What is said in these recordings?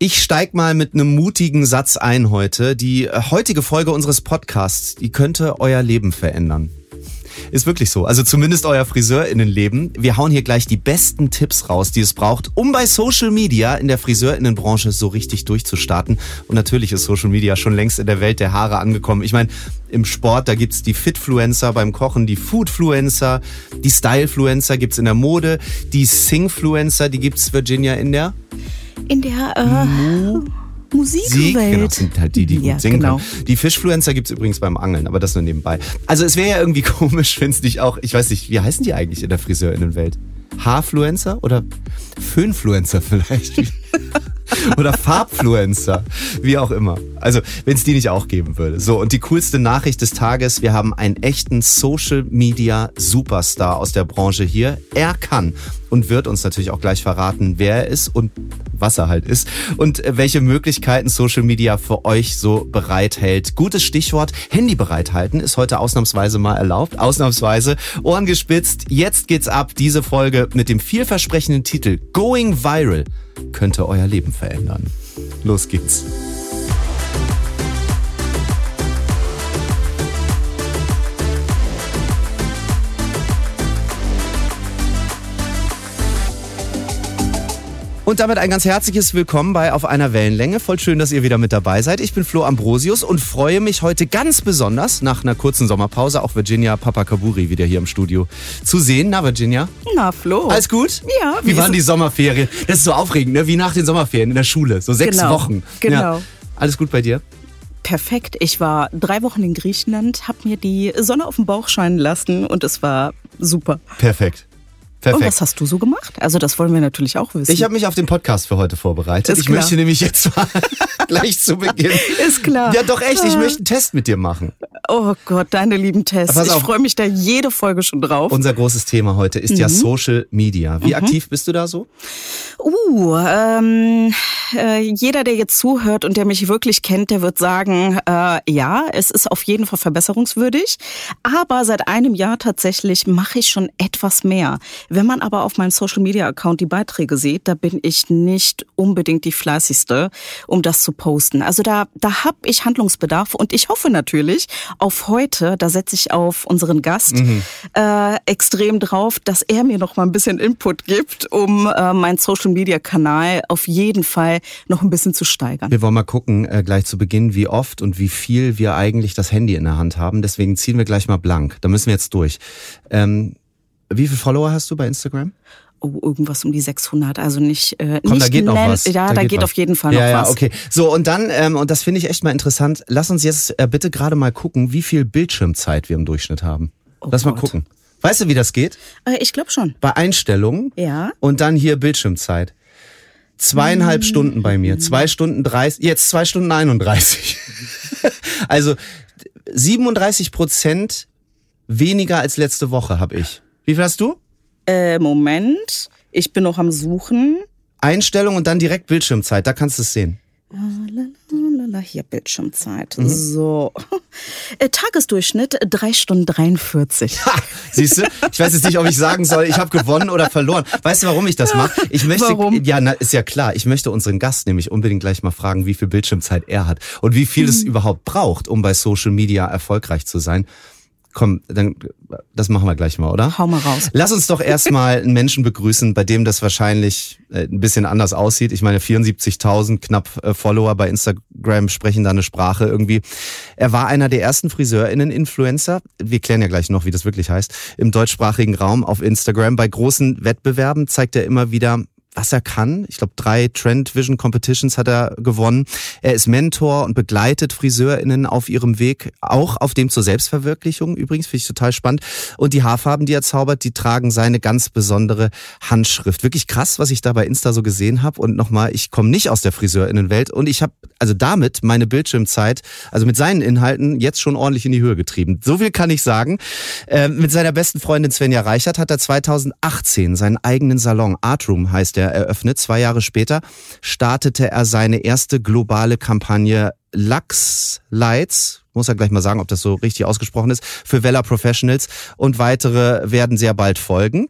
Ich steig mal mit einem mutigen Satz ein heute. Die äh, heutige Folge unseres Podcasts, die könnte euer Leben verändern. Ist wirklich so. Also zumindest euer Friseurinnenleben. Wir hauen hier gleich die besten Tipps raus, die es braucht, um bei Social Media in der Friseurinnenbranche so richtig durchzustarten. Und natürlich ist Social Media schon längst in der Welt der Haare angekommen. Ich meine, im Sport, da gibt's die Fitfluencer, beim Kochen die Foodfluencer, die Stylefluencer gibt's in der Mode, die Singfluencer, die gibt's Virginia in der in der äh, Musikwelt. Genau, das sind halt die, die gut Ja, singen genau. können. Die Fischfluencer gibt's übrigens beim Angeln, aber das nur nebenbei. Also es wäre ja irgendwie komisch, wenn es nicht auch, ich weiß nicht, wie heißen die eigentlich in der Friseurinnenwelt? Haarfluencer oder Föhnfluencer vielleicht? oder Farbfluencer, wie auch immer. Also, wenn es die nicht auch geben würde. So, und die coolste Nachricht des Tages, wir haben einen echten Social Media Superstar aus der Branche hier. Er kann und wird uns natürlich auch gleich verraten, wer er ist und was er halt ist und äh, welche Möglichkeiten Social Media für euch so bereithält. Gutes Stichwort, Handy bereithalten ist heute ausnahmsweise mal erlaubt. Ausnahmsweise, Ohren gespitzt. Jetzt geht's ab. Diese Folge mit dem vielversprechenden Titel Going Viral könnte euer Leben verändern. Los geht's. Und damit ein ganz herzliches Willkommen bei Auf einer Wellenlänge. Voll schön, dass ihr wieder mit dabei seid. Ich bin Flo Ambrosius und freue mich heute ganz besonders nach einer kurzen Sommerpause auch Virginia Papakaburi wieder hier im Studio zu sehen. Na, Virginia? Na, Flo. Alles gut? Ja, Wie wie waren die Sommerferien? Das ist so aufregend, ne? Wie nach den Sommerferien in der Schule. So sechs Genau, Wochen. genau. Ja. Alles gut bei dir? Perfekt. Ich war drei Wochen in Griechenland, habe mir die Sonne auf den Bauch scheinen lassen und es war super. Perfekt. Und Perfekt. was hast du so gemacht? Also das wollen wir natürlich auch wissen. Ich habe mich auf den Podcast für heute vorbereitet. Ist ich klar. möchte nämlich jetzt mal gleich zu Beginn. Ist klar. Ja, doch echt. Ich Ah. möchte einen Test mit dir machen. oh Gott, deine lieben Tests. Ich freue mich da jede Folge schon drauf. Unser großes Thema heute ist Mhm. ja Social Media. Wie aktiv bist du da so? Uh, ähm, äh, jeder, der jetzt zuhört und der mich wirklich kennt, der wird sagen, äh, ja, es ist auf jeden Fall verbesserungswürdig. Aber seit einem Jahr tatsächlich mache ich schon etwas mehr. Wenn man aber auf meinem Social Media Account die Beiträge sieht, da bin ich nicht unbedingt die fleißigste, um das zu posten. Also da, da habe ich Handlungsbedarf und ich hoffe natürlich auf heute, da setze ich auf unseren Gast äh, extrem drauf, dass er mir noch mal ein bisschen Input gibt, um äh, meinen Social Media Kanal auf jeden Fall noch ein bisschen zu steigern. Wir wollen mal gucken, äh, gleich zu Beginn, wie oft und wie viel wir eigentlich das Handy in der Hand haben. Deswegen ziehen wir gleich mal blank. Da müssen wir jetzt durch. Ähm, wie viele Follower hast du bei Instagram? Oh, irgendwas um die 600, also nicht äh, Komm, nicht da geht noch was. Ja, da, geht, was. auf jeden Fall noch ja, ja, was. okay. So, und dann, ähm, und das finde ich echt mal interessant, lass uns jetzt äh, bitte gerade mal gucken, wie viel Bildschirmzeit wir im Durchschnitt haben. Oh lass mal Gott. gucken. Weißt du, wie das geht? Äh, ich glaube schon. Bei Einstellungen Ja. und dann hier Bildschirmzeit. Zweieinhalb Stunden bei mir. Zwei Stunden 30, jetzt zwei Stunden 31. also 37 Prozent weniger als letzte Woche habe ich. Wie viel hast du? Äh, Moment, ich bin noch am Suchen. Einstellung und dann direkt Bildschirmzeit, da kannst du es sehen. Lalalala, Hier Bildschirmzeit. Mhm. So. Äh, Tagesdurchschnitt drei Stunden 43. Ha, siehst du? Ich weiß jetzt nicht, ob ich sagen soll, ich habe gewonnen oder verloren. Weißt du, warum ich das mache? Ich möchte, Warum? ja, na, ist ja klar. Ich möchte unseren Gast nämlich unbedingt gleich mal fragen, wie viel Bildschirmzeit er hat und wie viel Mhm. es überhaupt braucht, um bei Social Media erfolgreich zu sein. Komm, dann, das machen wir gleich mal, oder? Hau mal raus. Lass uns doch erstmal einen Menschen begrüßen, bei dem das wahrscheinlich äh, ein bisschen anders aussieht. Ich meine, 74.000 knapp äh, Follower bei Instagram sprechen da eine Sprache irgendwie. Er war einer der ersten FriseurInnen-Influencer. Wir klären ja gleich noch, wie das wirklich heißt. Im deutschsprachigen Raum auf Instagram. Bei großen Wettbewerben zeigt er immer wieder, was er kann. Ich glaube, drei Trend Vision Competitions hat er gewonnen. Er ist Mentor und begleitet FriseurInnen auf ihrem Weg, auch auf dem zur Selbstverwirklichung. Übrigens finde ich total spannend. Und die Haarfarben, die er zaubert, die tragen seine ganz besondere Handschrift. Wirklich krass, was ich da bei Insta so gesehen habe. Und nochmal, ich komme nicht aus der FriseurInnenwelt und ich habe also damit meine Bildschirmzeit, also mit seinen Inhalten, jetzt schon ordentlich in die Höhe getrieben. So viel kann ich sagen. Ähm, mit seiner besten Freundin Svenja Reichert hat er 2018 seinen eigenen Salon, Artroom heißt er, eröffnet. Zwei Jahre später startete er seine erste globale Kampagne Lux Lights, muss er gleich mal sagen, ob das so richtig ausgesprochen ist, für Vella Professionals und weitere werden sehr bald folgen.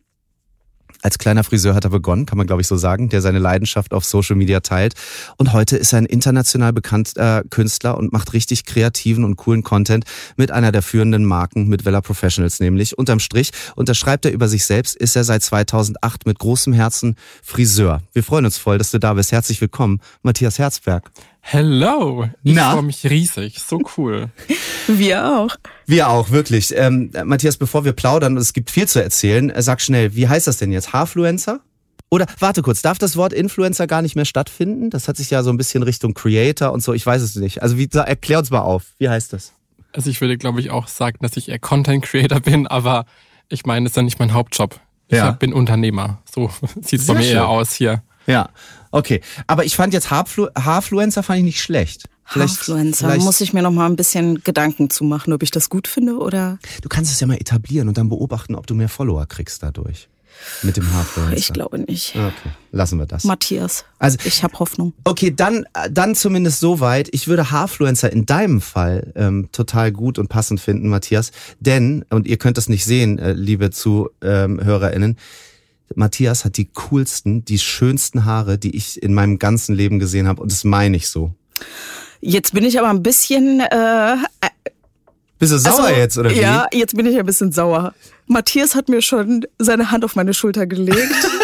Als kleiner Friseur hat er begonnen, kann man glaube ich so sagen, der seine Leidenschaft auf Social Media teilt. Und heute ist er ein international bekannter Künstler und macht richtig kreativen und coolen Content mit einer der führenden Marken, mit Vella Professionals nämlich. Unterm Strich unterschreibt er über sich selbst, ist er seit 2008 mit großem Herzen Friseur. Wir freuen uns voll, dass du da bist. Herzlich willkommen, Matthias Herzberg. Hello! Ich freue mich riesig. So cool. Wir auch. Wir auch, wirklich. Ähm, Matthias, bevor wir plaudern, es gibt viel zu erzählen, äh, sag schnell, wie heißt das denn jetzt? Haarfluencer? Oder warte kurz, darf das Wort Influencer gar nicht mehr stattfinden? Das hat sich ja so ein bisschen Richtung Creator und so, ich weiß es nicht. Also wie, erklär uns mal auf, wie heißt das? Also ich würde, glaube ich, auch sagen, dass ich eher Content Creator bin, aber ich meine, das ist ja nicht mein Hauptjob. Ich ja. bin Unternehmer. So sieht es bei mir schön. eher aus hier. Ja, okay. Aber ich fand jetzt Haarflu Haarfluencer fand ich nicht schlecht. Haarfluencer, vielleicht muss ich mir noch mal ein bisschen Gedanken zu machen, ob ich das gut finde oder. Du kannst es ja mal etablieren und dann beobachten, ob du mehr Follower kriegst dadurch. Mit dem Haarfluencer. Ich glaube nicht. Okay, lassen wir das. Matthias. Also ich habe Hoffnung. Okay, dann dann zumindest soweit. Ich würde Haarfluencer in deinem Fall ähm, total gut und passend finden, Matthias. Denn und ihr könnt das nicht sehen, äh, liebe Zuhörerinnen. Ähm, Matthias hat die coolsten, die schönsten Haare, die ich in meinem ganzen Leben gesehen habe. Und das meine ich so. Jetzt bin ich aber ein bisschen. Äh, bist du sauer also, jetzt, oder wie? Ja, jetzt bin ich ein bisschen sauer. Matthias hat mir schon seine Hand auf meine Schulter gelegt.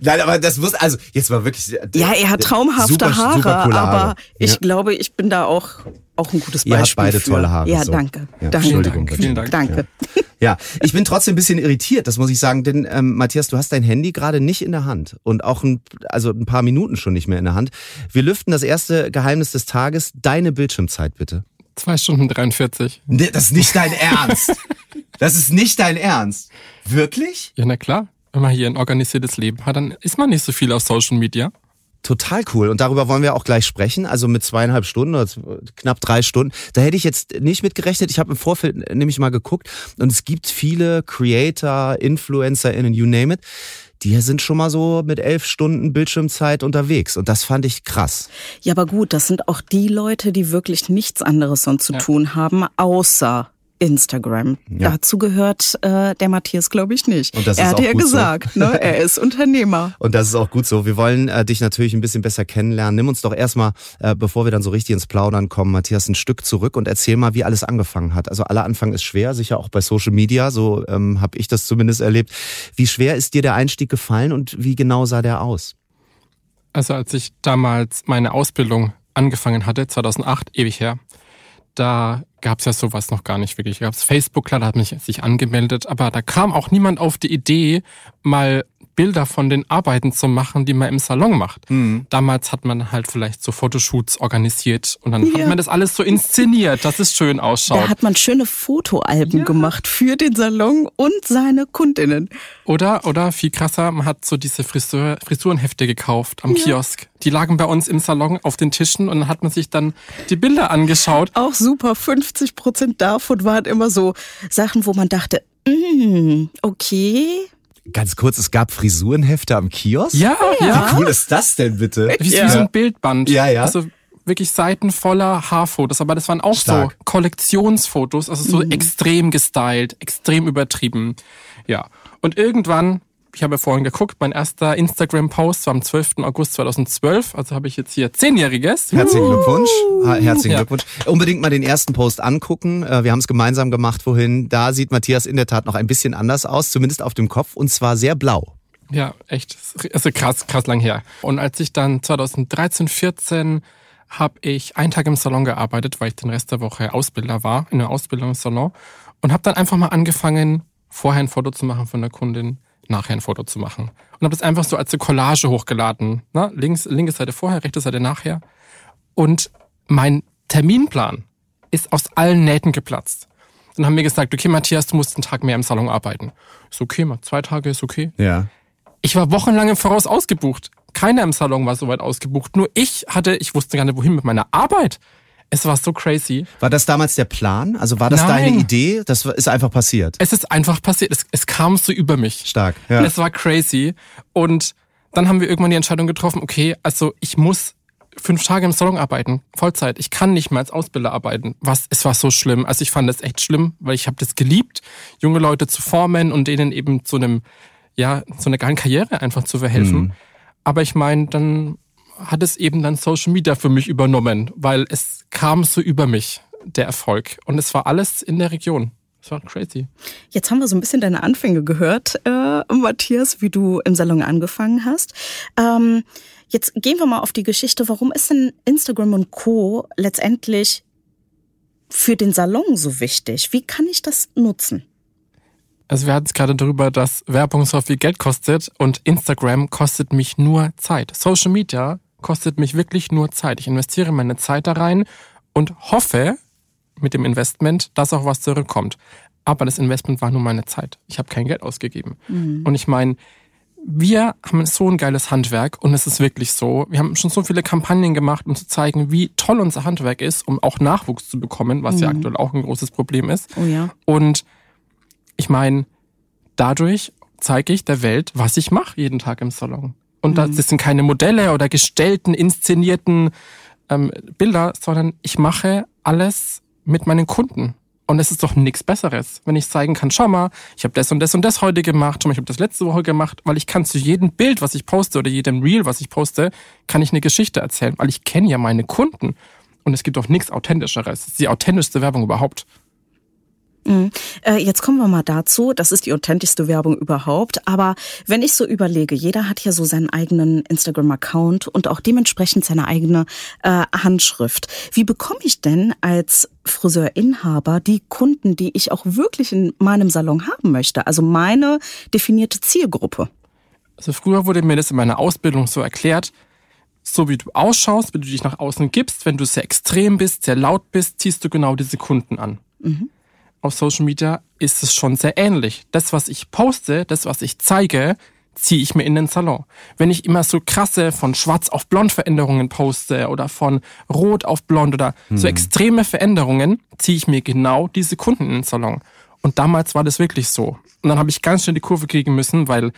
Nein, aber das muss, also jetzt mal wirklich. Ja, er hat traumhafte super, Haare, super aber Haare. ich ja. glaube, ich bin da auch, auch ein gutes Beispiel. Ihr habt beide für. tolle Haare. Ja, so. danke. Ja, danke. Entschuldigung. Vielen Dank. Danke. Ja. ja. ich bin trotzdem ein bisschen irritiert, das muss ich sagen, denn ähm, Matthias, du hast dein Handy gerade nicht in der Hand und auch ein, also ein paar Minuten schon nicht mehr in der Hand. Wir lüften das erste Geheimnis des Tages, deine Bildschirmzeit bitte. Zwei Stunden 43. Nee, das ist nicht dein Ernst. Das ist nicht dein Ernst. Wirklich? Ja, na klar wenn man hier ein organisiertes Leben hat, dann ist man nicht so viel auf Social Media. Total cool. Und darüber wollen wir auch gleich sprechen. Also mit zweieinhalb Stunden oder knapp drei Stunden. Da hätte ich jetzt nicht mit gerechnet. Ich habe im Vorfeld nämlich mal geguckt. Und es gibt viele Creator, InfluencerInnen, you name it. Die sind schon mal so mit elf Stunden Bildschirmzeit unterwegs. Und das fand ich krass. Ja, aber gut, das sind auch die Leute, die wirklich nichts anderes sonst zu ja. tun haben, außer Instagram. Ja. Dazu gehört äh, der Matthias, glaube ich, nicht. Und das er hat ja gesagt, so. ne? er ist Unternehmer. Und das ist auch gut so. Wir wollen äh, dich natürlich ein bisschen besser kennenlernen. Nimm uns doch erstmal, äh, bevor wir dann so richtig ins Plaudern kommen, Matthias, ein Stück zurück und erzähl mal, wie alles angefangen hat. Also aller Anfang ist schwer, sicher auch bei Social Media, so ähm, habe ich das zumindest erlebt. Wie schwer ist dir der Einstieg gefallen und wie genau sah der aus? Also als ich damals meine Ausbildung angefangen hatte, 2008, ewig her, da gab es ja sowas noch gar nicht wirklich. Da gab es Facebook, klar, da hat man sich angemeldet, aber da kam auch niemand auf die Idee, mal Bilder von den Arbeiten zu machen, die man im Salon macht. Mhm. Damals hat man halt vielleicht so Fotoshoots organisiert und dann ja. hat man das alles so inszeniert, dass es schön ausschaut. Da hat man schöne Fotoalben ja. gemacht für den Salon und seine Kundinnen. Oder, oder viel krasser, man hat so diese Friseur, Frisurenhefte gekauft am ja. Kiosk. Die lagen bei uns im Salon auf den Tischen und dann hat man sich dann die Bilder angeschaut. Auch super, 50 Prozent davon waren immer so Sachen, wo man dachte, mm, okay, Ganz kurz, es gab Frisurenhefte am Kiosk? Ja, ja. Wie cool ist das denn bitte? Wie, ja. wie so ein Bildband. Ja, ja. Also wirklich Seiten voller Haarfotos, aber das waren auch Stark. so Kollektionsfotos, also so mhm. extrem gestylt, extrem übertrieben. Ja. Und irgendwann ich habe vorhin geguckt, mein erster Instagram-Post war am 12. August 2012. Also habe ich jetzt hier Zehnjähriges. Herzlichen Glückwunsch. Herzlichen ja. Glückwunsch. Unbedingt mal den ersten Post angucken. Äh, wir haben es gemeinsam gemacht vorhin. Da sieht Matthias in der Tat noch ein bisschen anders aus, zumindest auf dem Kopf, und zwar sehr blau. Ja, echt. Also krass, krass lang her. Und als ich dann 2013, 14 habe ich einen Tag im Salon gearbeitet, weil ich den Rest der Woche Ausbilder war, in einem Ausbildungssalon. Und habe dann einfach mal angefangen, vorher ein Foto zu machen von der Kundin nachher ein Foto zu machen. Und habe das einfach so als eine Collage hochgeladen. Na, links, linke Seite vorher, rechte Seite nachher. Und mein Terminplan ist aus allen Nähten geplatzt. Dann haben wir gesagt, okay, Matthias, du musst einen Tag mehr im Salon arbeiten. Ist okay, mal zwei Tage ist okay. Ja. Ich war wochenlang im Voraus ausgebucht. Keiner im Salon war soweit ausgebucht. Nur ich hatte, ich wusste gar nicht, wohin mit meiner Arbeit. Es war so crazy. War das damals der Plan? Also war das Nein. deine Idee? Das ist einfach passiert. Es ist einfach passiert. Es, es kam so über mich. Stark. Ja. es war crazy. Und dann haben wir irgendwann die Entscheidung getroffen, okay, also ich muss fünf Tage im Salon arbeiten, Vollzeit. Ich kann nicht mehr als Ausbilder arbeiten. Was, es war so schlimm. Also ich fand das echt schlimm, weil ich habe das geliebt, junge Leute zu formen und denen eben zu einem ja, so eine geile Karriere einfach zu verhelfen. Mhm. Aber ich meine, dann hat es eben dann Social Media für mich übernommen, weil es kam so über mich, der Erfolg. Und es war alles in der Region. Es war crazy. Jetzt haben wir so ein bisschen deine Anfänge gehört, äh, Matthias, wie du im Salon angefangen hast. Ähm, jetzt gehen wir mal auf die Geschichte. Warum ist denn Instagram und Co. letztendlich für den Salon so wichtig? Wie kann ich das nutzen? Also wir hatten es gerade darüber, dass Werbung so viel Geld kostet und Instagram kostet mich nur Zeit. Social Media kostet mich wirklich nur Zeit. Ich investiere meine Zeit da rein und hoffe mit dem Investment, dass auch was zurückkommt. Aber das Investment war nur meine Zeit. Ich habe kein Geld ausgegeben. Mhm. Und ich meine, wir haben so ein geiles Handwerk und es ist wirklich so. Wir haben schon so viele Kampagnen gemacht, um zu zeigen, wie toll unser Handwerk ist, um auch Nachwuchs zu bekommen, was mhm. ja aktuell auch ein großes Problem ist. Oh ja. Und ich meine, dadurch zeige ich der Welt, was ich mache jeden Tag im Salon. Und mhm. das sind keine Modelle oder gestellten, inszenierten ähm, Bilder, sondern ich mache alles mit meinen Kunden. Und es ist doch nichts Besseres, wenn ich zeigen kann, schau mal, ich habe das und das und das heute gemacht, schau mal, ich habe das letzte Woche gemacht, weil ich kann zu jedem Bild, was ich poste oder jedem Reel, was ich poste, kann ich eine Geschichte erzählen, weil ich kenne ja meine Kunden. Und es gibt doch nichts Authentischeres. Das ist die authentischste Werbung überhaupt. Mhm. Äh, jetzt kommen wir mal dazu. Das ist die authentischste Werbung überhaupt. Aber wenn ich so überlege, jeder hat ja so seinen eigenen Instagram-Account und auch dementsprechend seine eigene äh, Handschrift. Wie bekomme ich denn als Friseurinhaber die Kunden, die ich auch wirklich in meinem Salon haben möchte? Also meine definierte Zielgruppe. Also früher wurde mir das in meiner Ausbildung so erklärt, so wie du ausschaust, wie du dich nach außen gibst, wenn du sehr extrem bist, sehr laut bist, ziehst du genau diese Kunden an. Mhm auf Social Media ist es schon sehr ähnlich. Das, was ich poste, das, was ich zeige, ziehe ich mir in den Salon. Wenn ich immer so krasse von schwarz auf blond Veränderungen poste oder von rot auf blond oder hm. so extreme Veränderungen, ziehe ich mir genau diese Kunden in den Salon. Und damals war das wirklich so. Und dann habe ich ganz schnell die Kurve kriegen müssen, weil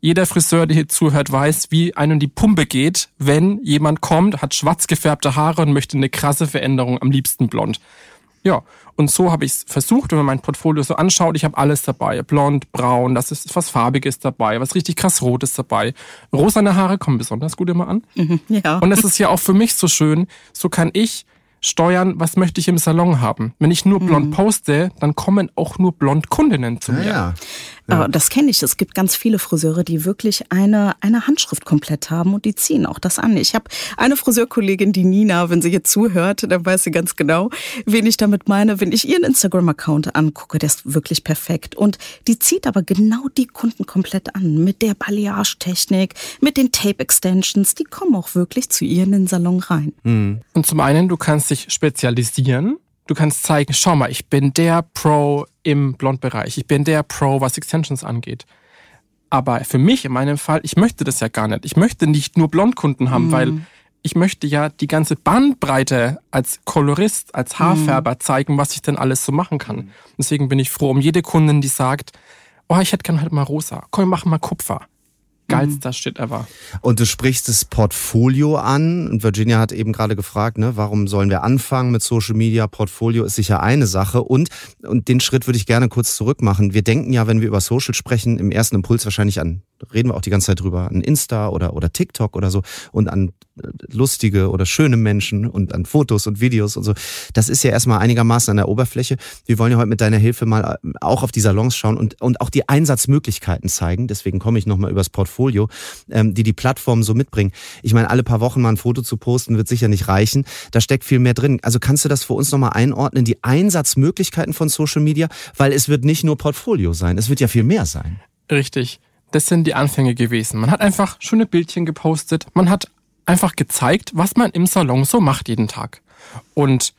jeder Friseur, der hier zuhört, weiß, wie einem die Pumpe geht, wenn jemand kommt, hat schwarz gefärbte Haare und möchte eine krasse Veränderung, am liebsten blond. Ja, und so habe ich es versucht, wenn man mein Portfolio so anschaut, ich habe alles dabei. Blond, braun, das ist was Farbiges dabei, was richtig krass Rotes dabei. Rosane Haare kommen besonders gut immer an. Mhm, ja. Und das ist ja auch für mich so schön, so kann ich steuern, was möchte ich im Salon haben. Wenn ich nur blond mhm. poste, dann kommen auch nur blond Kundinnen zu mir. Ja, ja. ja. Das kenne ich. Es gibt ganz viele Friseure, die wirklich eine, eine Handschrift komplett haben und die ziehen auch das an. Ich habe eine Friseurkollegin, die Nina, wenn sie jetzt zuhört, dann weiß sie ganz genau, wen ich damit meine. Wenn ich ihren Instagram-Account angucke, der ist wirklich perfekt. Und die zieht aber genau die Kunden komplett an. Mit der Balayage-Technik, mit den Tape-Extensions. Die kommen auch wirklich zu ihr in den Salon rein. Mhm. Und zum einen, du kannst dich dich spezialisieren. Du kannst zeigen, schau mal, ich bin der Pro im Blondbereich. Ich bin der Pro, was Extensions angeht. Aber für mich in meinem Fall, ich möchte das ja gar nicht. Ich möchte nicht nur Blondkunden haben, mhm. weil ich möchte ja die ganze Bandbreite als Kolorist, als Haarfärber mhm. zeigen, was ich denn alles so machen kann. Deswegen bin ich froh um jede Kundin, die sagt, oh, ich hätte gern halt mal rosa. Komm, mach mal Kupfer geilster mhm. Shit ever. Und du sprichst das Portfolio an. Und Virginia hat eben gerade gefragt, ne, warum sollen wir anfangen mit Social Media? Portfolio ist sicher eine Sache. Und, und den Schritt würde ich gerne kurz zurück machen. Wir denken ja, wenn wir über Social sprechen, im ersten Impuls wahrscheinlich an reden wir auch die ganze Zeit drüber, an Insta oder, oder TikTok oder so und an äh, lustige oder schöne Menschen und an Fotos und Videos und so. Das ist ja erstmal einigermaßen an der Oberfläche. Wir wollen ja heute mit deiner Hilfe mal äh, auch auf die Salons schauen und, und auch die Einsatzmöglichkeiten zeigen. Deswegen komme ich nochmal übers Portfolio, ähm, die die Plattformen so mitbringen. Ich meine, alle paar Wochen mal ein Foto zu posten, wird sicher nicht reichen. Da steckt viel mehr drin. Also kannst du das für uns nochmal einordnen, die Einsatzmöglichkeiten von Social Media? Weil es wird nicht nur Portfolio sein, es wird ja viel mehr sein. Richtig das sind die Anfänge gewesen. Man hat einfach schöne Bildchen gepostet, man hat einfach gezeigt, was man im Salon so macht jeden Tag. Und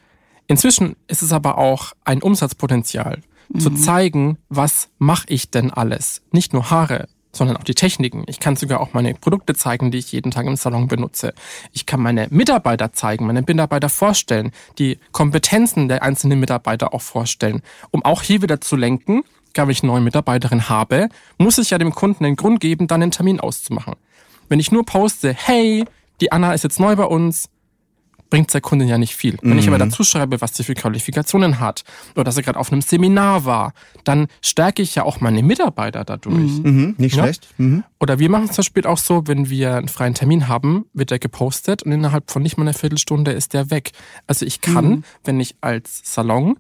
inzwischen ist es aber auch ein Umsatzpotenzial, mhm. zu zeigen, was mache ich denn alles. Nicht nur Haare, sondern auch die Techniken. Ich kann sogar auch meine Produkte zeigen, die ich jeden Tag im Salon benutze. Ich kann meine Mitarbeiter zeigen, meine Mitarbeiter vorstellen, die Kompetenzen der einzelnen Mitarbeiter auch vorstellen, um auch hier wieder zu lenken, wenn ich eine neue Mitarbeiterin habe, muss ich ja dem Kunden den Grund geben, dann einen Termin auszumachen. Wenn ich nur poste, hey, die Anna ist jetzt neu bei uns, bringt der Kundin ja nicht viel. Wenn ich aber dazu schreibe, was sie für Qualifikationen hat oder dass sie gerade auf einem Seminar war, dann stärke ich ja auch meine Mitarbeiter dadurch. Mhm, nicht Ja. schlecht. Mhm. Oder wir machen es zum Beispiel auch so, wenn wir einen freien Termin haben, wird der gepostet und innerhalb von nicht mal einer Viertelstunde ist der weg. Also ich kann, wenn ich als Salon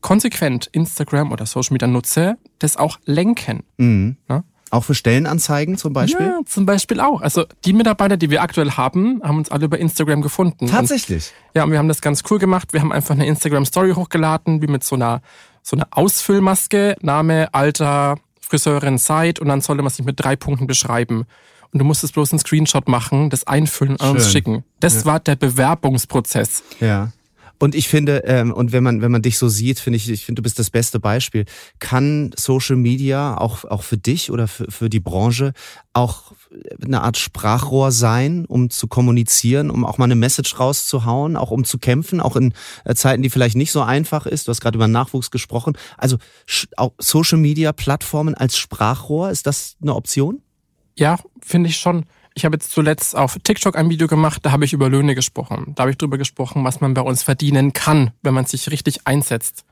konsequent Instagram oder Social Media nutze, das auch lenken. Mhm. Ja? Auch für Stellenanzeigen zum Beispiel? Ja, zum Beispiel auch. Also die Mitarbeiter, die wir aktuell haben, haben uns alle über Instagram gefunden. Tatsächlich. Und, ja, und wir haben das ganz cool gemacht. Wir haben einfach eine Instagram-Story hochgeladen, wie mit so einer, so einer Ausfüllmaske, Name, Alter, Friseurin, Zeit und dann sollte man sich mit drei Punkten beschreiben. Und du musstest bloß einen Screenshot machen, das einfüllen und uns schicken. Das war der Bewerbungsprozess. Ja. Und ich finde, ähm, und wenn man, wenn man dich so sieht, finde ich, ich finde, du bist das beste Beispiel. Kann Social Media auch, auch für dich oder für, für die Branche auch eine Art Sprachrohr sein, um zu kommunizieren, um auch mal eine Message rauszuhauen, auch um zu kämpfen, auch in äh, Zeiten, die vielleicht nicht so einfach ist. Du hast gerade über Nachwuchs gesprochen. Also auch Social Media Plattformen als Sprachrohr, ist das eine Option? Ja, finde ich schon. Ich habe jetzt zuletzt auf TikTok ein Video gemacht, da habe ich über Löhne gesprochen. Da habe ich drüber gesprochen, was man bei uns verdienen kann, wenn man sich richtig einsetzt.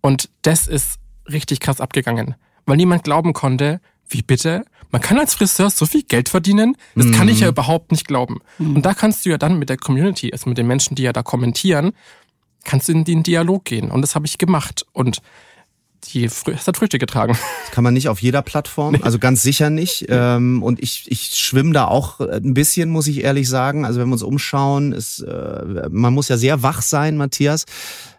Und das ist richtig krass abgegangen, weil niemand glauben konnte, wie bitte? Man kann als Friseur so viel Geld verdienen? Das kann ich ja überhaupt nicht glauben. Und da kannst du ja dann mit der Community, also mit den Menschen, die ja da kommentieren, kannst du in den Dialog gehen. Und das habe ich gemacht. Und die es hat Früchte getragen. Das kann man nicht auf jeder Plattform, also ganz sicher nicht. Ähm, und ich, ich schwimme da auch ein bisschen, muss ich ehrlich sagen. Also wenn wir uns umschauen, ist, äh, man muss ja sehr wach sein, Matthias.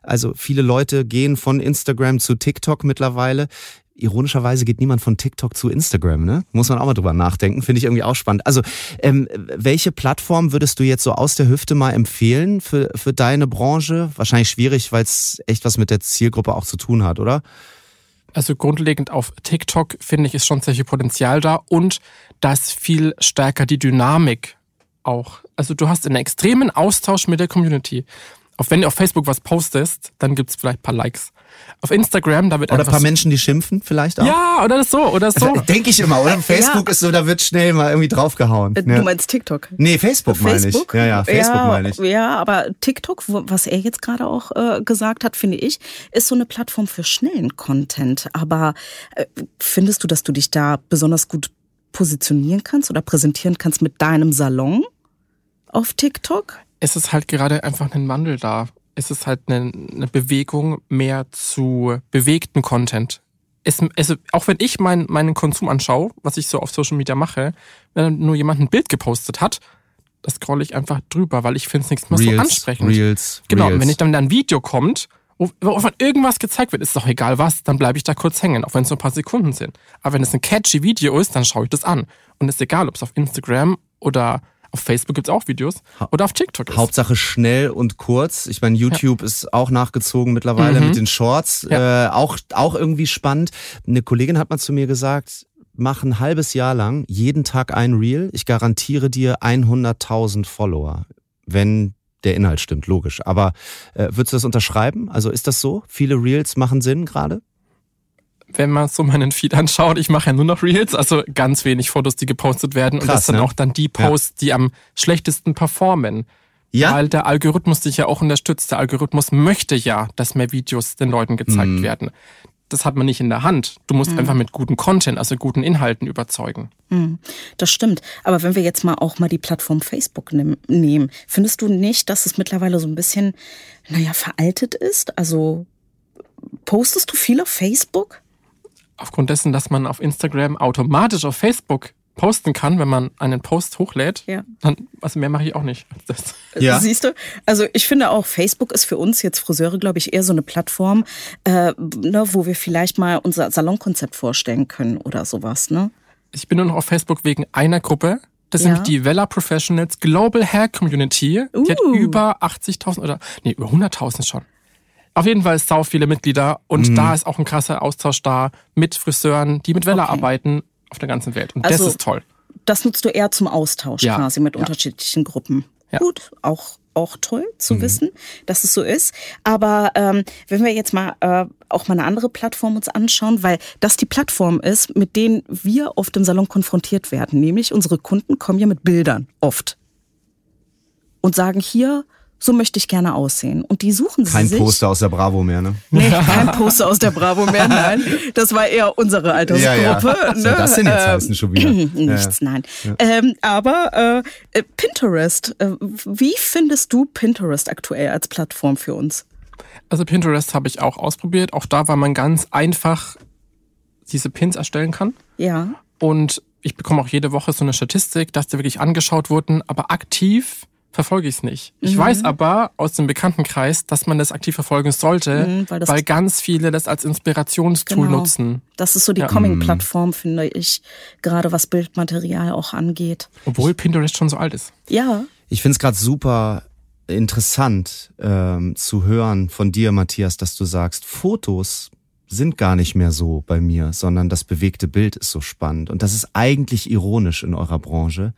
Also viele Leute gehen von Instagram zu TikTok mittlerweile. Ironischerweise geht niemand von TikTok zu Instagram, ne? Muss man auch mal drüber nachdenken, finde ich irgendwie auch spannend. Also, ähm, welche Plattform würdest du jetzt so aus der Hüfte mal empfehlen für, für deine Branche? Wahrscheinlich schwierig, weil es echt was mit der Zielgruppe auch zu tun hat, oder? Also grundlegend auf TikTok finde ich ist schon sehr viel Potenzial da und da ist viel stärker die Dynamik auch. Also du hast einen extremen Austausch mit der Community. Auch wenn du auf Facebook was postest, dann gibt's vielleicht ein paar Likes. Auf Instagram, da wird Oder ein paar so, Menschen, die schimpfen vielleicht auch? Ja, oder so, oder so. Denke ich immer, oder? Facebook ist so, da wird schnell mal irgendwie draufgehauen. Äh, Ja. Du meinst TikTok? Nee, Facebook meine ich. Facebook? Ja, ja, Facebook ja, meine ich. Ja, aber TikTok, was er jetzt gerade auch äh, gesagt hat, finde ich, ist so eine Plattform für schnellen Content. Aber äh, findest du, dass du dich da besonders gut positionieren kannst oder präsentieren kannst mit deinem Salon auf TikTok? es ist halt gerade einfach ein Wandel da. Es ist halt eine, eine Bewegung mehr zu bewegten Content. Es, also auch wenn ich mein, meinen Konsum anschaue, was ich so auf Social Media mache, wenn nur jemand ein Bild gepostet hat, das scrolle ich einfach drüber, weil ich finde es nichts mehr so Reels, ansprechend. Reels, Genau, und Reels. wenn ich dann da ein Video kommt, wo, wo von irgendwas gezeigt wird, ist doch egal was, dann bleibe ich da kurz hängen, auch wenn es nur ein paar Sekunden sind. Aber wenn es ein catchy Video ist, dann schaue ich das an. Und es ist egal, ob es auf Instagram oder auf Facebook gibt's auch Videos oder auf TikTok ist. Hauptsache schnell und kurz. Ich meine, YouTube ist auch nachgezogen mittlerweile Mhm. mit den Shorts. Ja. Äh, auch, auch irgendwie spannend. Eine Kollegin hat mal zu mir gesagt, mach ein halbes Jahr lang jeden Tag ein Reel. Ich garantiere dir 100.000 Follower, wenn der Inhalt stimmt, logisch. Aber äh, würdest du das unterschreiben? Also ist das so? Viele Reels machen Sinn gerade? Wenn man so meinen Feed anschaut, ich mache ja nur noch Reels, also ganz wenig Fotos, die gepostet werden. und Krass, das sind ne? auch dann die Posts, die am schlechtesten performen. Ja. Weil der Algorithmus dich ja auch unterstützt. Der Algorithmus möchte ja, dass mehr Videos den Leuten gezeigt Mhm. werden. Das hat man nicht in der Hand. Du musst einfach mit guten Content, also guten Inhalten überzeugen. Hm, Das stimmt. Aber wenn wir jetzt mal auch mal die Plattform Facebook nehm- nehmen, findest du nicht, dass es mittlerweile so ein bisschen, naja, veraltet ist? Also postest du viel auf Facebook? Aufgrund dessen, dass man auf Instagram automatisch auf Facebook posten kann, wenn man einen Post hochlädt, Ja. dann, also mehr mache ich auch nicht. als Das. Ja. Siehst du? Also ich finde auch, Facebook ist für uns jetzt Friseure, glaube ich, eher so eine Plattform, äh, ne, wo wir vielleicht mal unser Salonkonzept vorstellen können oder sowas, ne? Ich bin nur noch auf Facebook wegen einer Gruppe. Das Ja. sind die Vella Professionals Global Hair Community. Die hat Uh. über 80.000 oder, nee, über 100.000 schon. Auf jeden Fall sau viele Mitglieder und Mhm. da ist auch ein krasser Austausch da mit Friseuren, die mit Vella Okay. arbeiten auf der ganzen Welt. Und Also- das ist toll. Das nutzt du eher zum Austausch Ja, quasi mit ja. unterschiedlichen Gruppen. Ja. Gut, auch auch toll zu wissen, dass es so ist. Aber ähm, wenn wir jetzt mal äh, auch mal eine andere Plattform uns anschauen, weil das die Plattform ist, mit denen wir oft im Salon konfrontiert werden, nämlich unsere Kunden kommen ja mit Bildern oft und sagen hier so möchte ich gerne aussehen. Und die suchen Kein sie sich. Poster aus der Bravo mehr, ne? Nee, kein Poster aus der Bravo mehr, nein. Das war eher unsere Altersgruppe. Ja, ja. Was Ne? soll das denn jetzt Ähm, heißen schon wieder? Nichts, nein. Ähm, aber äh, äh, Pinterest, äh, wie findest du Pinterest aktuell als Plattform für uns? Also Pinterest habe ich auch ausprobiert. Auch da, weil man ganz einfach diese Pins erstellen kann. Ja. Und ich bekomme auch jede Woche so eine Statistik, dass die wirklich angeschaut wurden, aber aktiv verfolge ich es nicht. Ich weiß aber aus dem Bekanntenkreis, dass man das aktiv verfolgen sollte, Mhm, weil weil, ganz viele das als Inspirationstool Genau. nutzen. Das ist so die Ja. Coming-Plattform, finde ich, gerade was Bildmaterial auch angeht. Obwohl Pinterest schon so alt ist. Ja. Ich finde es gerade super interessant ähm, zu hören von dir, Matthias, dass du sagst, Fotos sind gar nicht mehr so bei mir, sondern das bewegte Bild ist so spannend. Und das ist eigentlich ironisch in eurer Branche.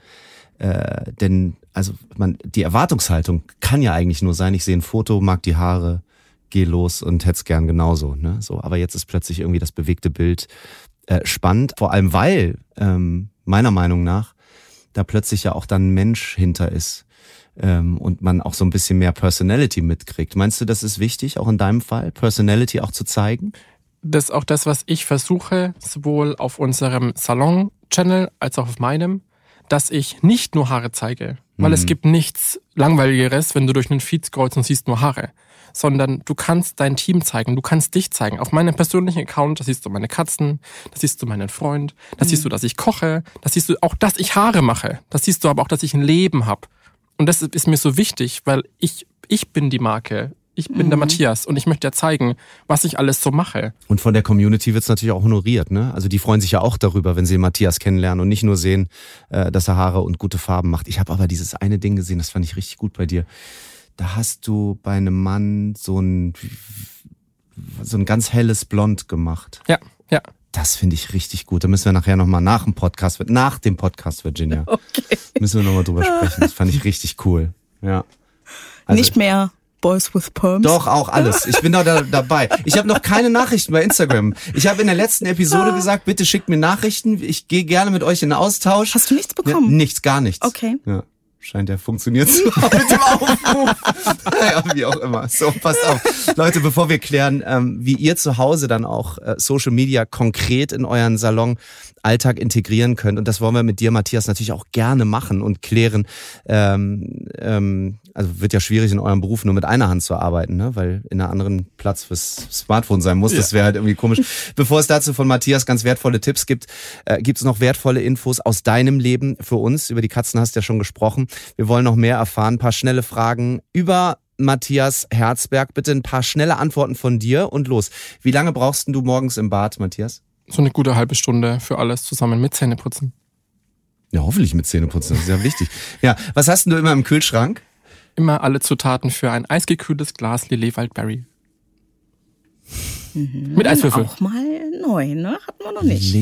Äh, denn also man, die Erwartungshaltung kann ja eigentlich nur sein, ich sehe ein Foto, mag die Haare, geh los und hätt's gern genauso. Ne? So, aber jetzt ist plötzlich irgendwie das bewegte Bild äh, spannend, vor allem weil ähm, meiner Meinung nach da plötzlich ja auch dann ein Mensch hinter ist ähm, und man auch so ein bisschen mehr Personality mitkriegt. Meinst du, das ist wichtig, auch in deinem Fall, Personality auch zu zeigen? Das ist auch das, was ich versuche, sowohl auf unserem Salon-Channel als auch auf meinem, dass ich nicht nur Haare zeige. Weil es gibt nichts Langweiligeres, wenn du durch einen Feed scrollst und siehst nur Haare. Sondern du kannst dein Team zeigen, du kannst dich zeigen. Auf meinem persönlichen Account, da siehst du meine Katzen, da siehst du meinen Freund, da siehst du, dass ich koche, da siehst du auch, dass ich Haare mache. Da siehst du aber auch, dass ich ein Leben habe. Und das ist mir so wichtig, weil ich, ich bin die Marke. Ich bin der Matthias und ich möchte ja zeigen, was ich alles so mache. Und von der Community wird's natürlich auch honoriert, ne? Also die freuen sich ja auch darüber, wenn sie Matthias kennenlernen und nicht nur sehen, äh, dass er Haare und gute Farben macht. Ich habe aber dieses eine Ding gesehen, das fand ich richtig gut bei dir. Da hast du bei einem Mann so ein so ein ganz helles Blond gemacht. Ja, ja. Das finde ich richtig gut. Da müssen wir nachher nochmal nach dem Podcast, nach dem Podcast, Virginia, Okay. müssen wir nochmal drüber sprechen. Das fand ich richtig cool. Ja. Also- Nicht mehr Boys with Perms. Doch, auch alles. Ich bin da, da dabei. Ich habe noch keine Nachrichten bei Instagram. Ich habe in der letzten Episode gesagt, bitte schickt mir Nachrichten. Ich gehe gerne mit euch in Austausch. Hast du nichts Ja, bekommen? nichts, gar nichts. Okay. Ja. Scheint ja funktioniert zu haben mit dem Aufruf. naja, wie auch immer. So, passt auf. Leute, bevor wir klären, ähm, wie ihr zu Hause dann auch äh, Social Media konkret in euren Salon Alltag integrieren könnt. Und das wollen wir mit dir, Matthias, natürlich auch gerne machen und klären. Ähm, ähm, also wird ja schwierig in eurem Beruf nur mit einer Hand zu arbeiten, ne? weil in einer anderen Platz fürs Smartphone sein muss. Das wäre halt irgendwie komisch. Bevor es dazu von Matthias ganz wertvolle Tipps gibt, äh, gibt es noch wertvolle Infos aus deinem Leben für uns. Über die Katzen hast du ja schon gesprochen. Wir wollen noch mehr erfahren. Ein paar schnelle Fragen über Matthias Herzberg. Bitte ein paar schnelle Antworten von dir und los. Wie lange brauchst du morgens im Bad, Matthias? So eine gute halbe Stunde für alles zusammen mit Zähneputzen. Ja, hoffentlich mit Zähneputzen. Das ist ja wichtig. Ja, was hast denn du immer im Kühlschrank? Immer alle Zutaten für ein eisgekühltes Glas Lillet Wildberry. Mit Eiswürfel. Auch mal neu, ne? Hatten wir noch nicht.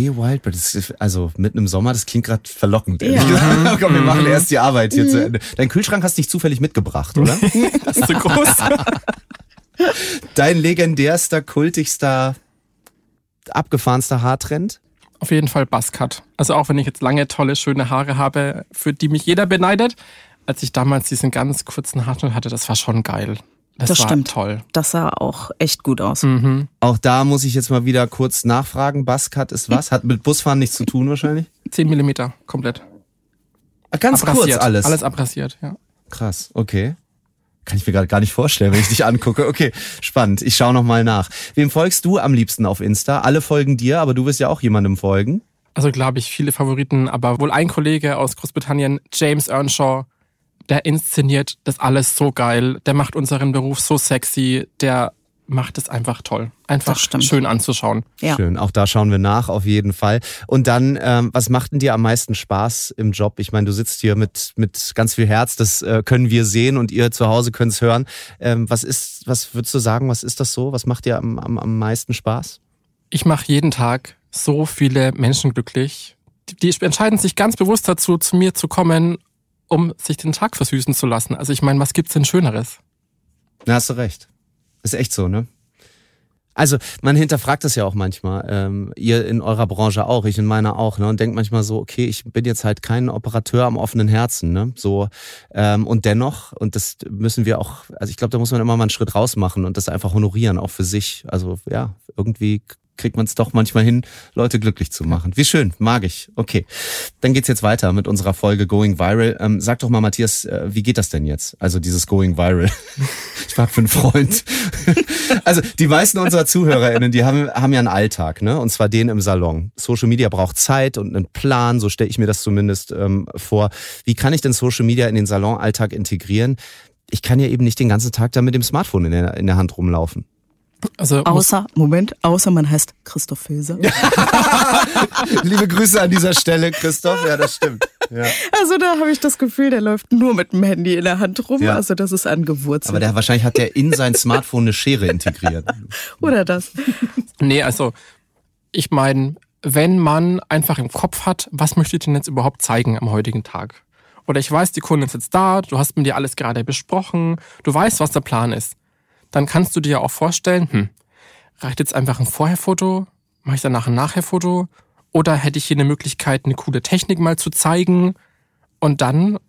Das ist, also mitten im Sommer, das klingt gerade verlockend. ehrlich Ja. gesagt. Komm, wir machen erst die Arbeit hier zu Ende. Dein Kühlschrank hast du nicht zufällig mitgebracht, oder? Das ist zu groß. Dein legendärster, kultigster, abgefahrenster Haartrend? Auf jeden Fall Buzzcut. Also auch wenn ich jetzt lange, tolle, schöne Haare habe, für die mich jeder beneidet. Als ich damals diesen ganz kurzen Haarschnitt hatte, das war schon geil. Das, Das war stimmt. toll. Das sah auch echt gut aus. Mhm. Auch da muss ich jetzt mal wieder kurz nachfragen. Buzzcut ist was? Hat mit Busfahren nichts zu tun wahrscheinlich? 10 Millimeter, komplett. Ah, Ganz kurz Abrasiert. alles. Alles abrasiert, ja. Krass, okay. Kann ich mir gerade gar nicht vorstellen, wenn ich dich angucke. Okay, spannend. Ich schaue noch mal nach. Wem folgst du am liebsten auf Insta? Alle folgen dir, aber du wirst ja auch jemandem folgen. Also glaube ich, viele Favoriten, aber wohl ein Kollege aus Großbritannien, James Earnshaw, der inszeniert das alles so geil, der macht unseren Beruf so sexy, der macht es einfach toll. Einfach schön anzuschauen. Ja. Schön, auch da schauen wir nach, auf jeden Fall. Und dann, ähm, was macht denn dir am meisten Spaß im Job? Ich meine, du sitzt hier mit, mit ganz viel Herz, das äh, können wir sehen und ihr zu Hause könnt es hören. Ähm, was ist, was würdest du sagen, was ist das so? Was macht dir am, am, am meisten Spaß? Ich mache jeden Tag so viele Menschen glücklich. Die, die entscheiden sich ganz bewusst dazu, zu mir zu kommen, um sich den Tag versüßen zu lassen. Also ich meine, was gibt's denn Schöneres? Na, hast du recht. Ist echt so, ne? Also man hinterfragt das ja auch manchmal. Ähm, ihr in eurer Branche auch, ich in meiner auch, ne? Und denkt manchmal so, okay, ich bin jetzt halt kein Operateur am offenen Herzen, ne? So ähm, und dennoch, und das müssen wir auch, also ich glaube, da muss man immer mal einen Schritt raus machen und das einfach honorieren, auch für sich. Also ja, irgendwie kriegt man es doch manchmal hin, Leute glücklich zu machen. Wie schön, mag ich. Okay, dann geht's jetzt weiter mit unserer Folge Going Viral. Ähm, sag doch mal, Matthias, äh, wie geht das denn jetzt? Also dieses Going Viral. ich frag für einen Freund. also die meisten unserer ZuhörerInnen, die haben, haben ja einen Alltag, ne? Und zwar den im Salon. Social Media braucht Zeit und einen Plan, so stelle ich mir das zumindest ähm, vor. Wie kann ich denn Social Media in den Salonalltag integrieren? Ich kann ja eben nicht den ganzen Tag da mit dem Smartphone in der, in der Hand rumlaufen. Also außer, Moment, außer man heißt Christoph Filser. Liebe Grüße an dieser Stelle, Christoph. Ja, das stimmt. Ja. Also da habe ich das Gefühl, der läuft nur mit dem Handy in der Hand rum. Ja. Also das ist angewurzelt. Aber der, wahrscheinlich hat der in sein Smartphone eine Schere integriert. Oder das. Nee, also ich meine, wenn man einfach im Kopf hat, was möchte ich denn jetzt überhaupt zeigen am heutigen Tag? Oder ich weiß, die Kundin ist jetzt da, du hast mit dir alles gerade besprochen, du weißt, was der Plan ist dann kannst du dir auch vorstellen, hm, reicht jetzt einfach ein Vorherfoto, mache ich danach ein Nachherfoto oder hätte ich hier eine Möglichkeit, eine coole Technik mal zu zeigen und dann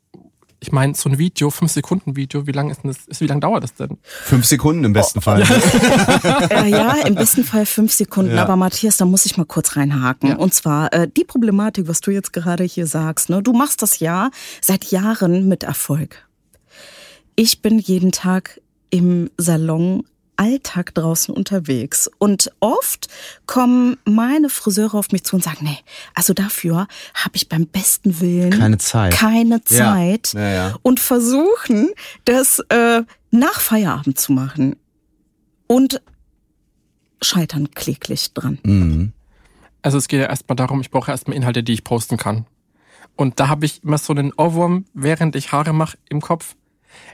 ich meine, so ein Video, fünf Sekunden Video, wie lange ist denn das, wie lange dauert das denn? Fünf Sekunden im besten oh. Fall. äh, ja, im besten Fall fünf Sekunden. Ja. Aber Matthias, da muss ich mal kurz reinhaken. Ja. Und zwar äh, die Problematik, was du jetzt gerade hier sagst. Ne? Du machst das ja seit Jahren mit Erfolg. Ich bin jeden Tag im Salon Alltag draußen unterwegs. Und oft kommen meine Friseure auf mich zu und sagen, nee, also dafür habe ich beim besten Willen keine Zeit. Keine Zeit. Ja. Ja, ja. Und versuchen, das äh, nach Feierabend zu machen. Und scheitern kläglich dran. Mhm. Also es geht ja erstmal darum, ich brauche erstmal Inhalte, die ich posten kann. Und da habe ich immer so einen Ohrwurm, während ich Haare mache, im Kopf.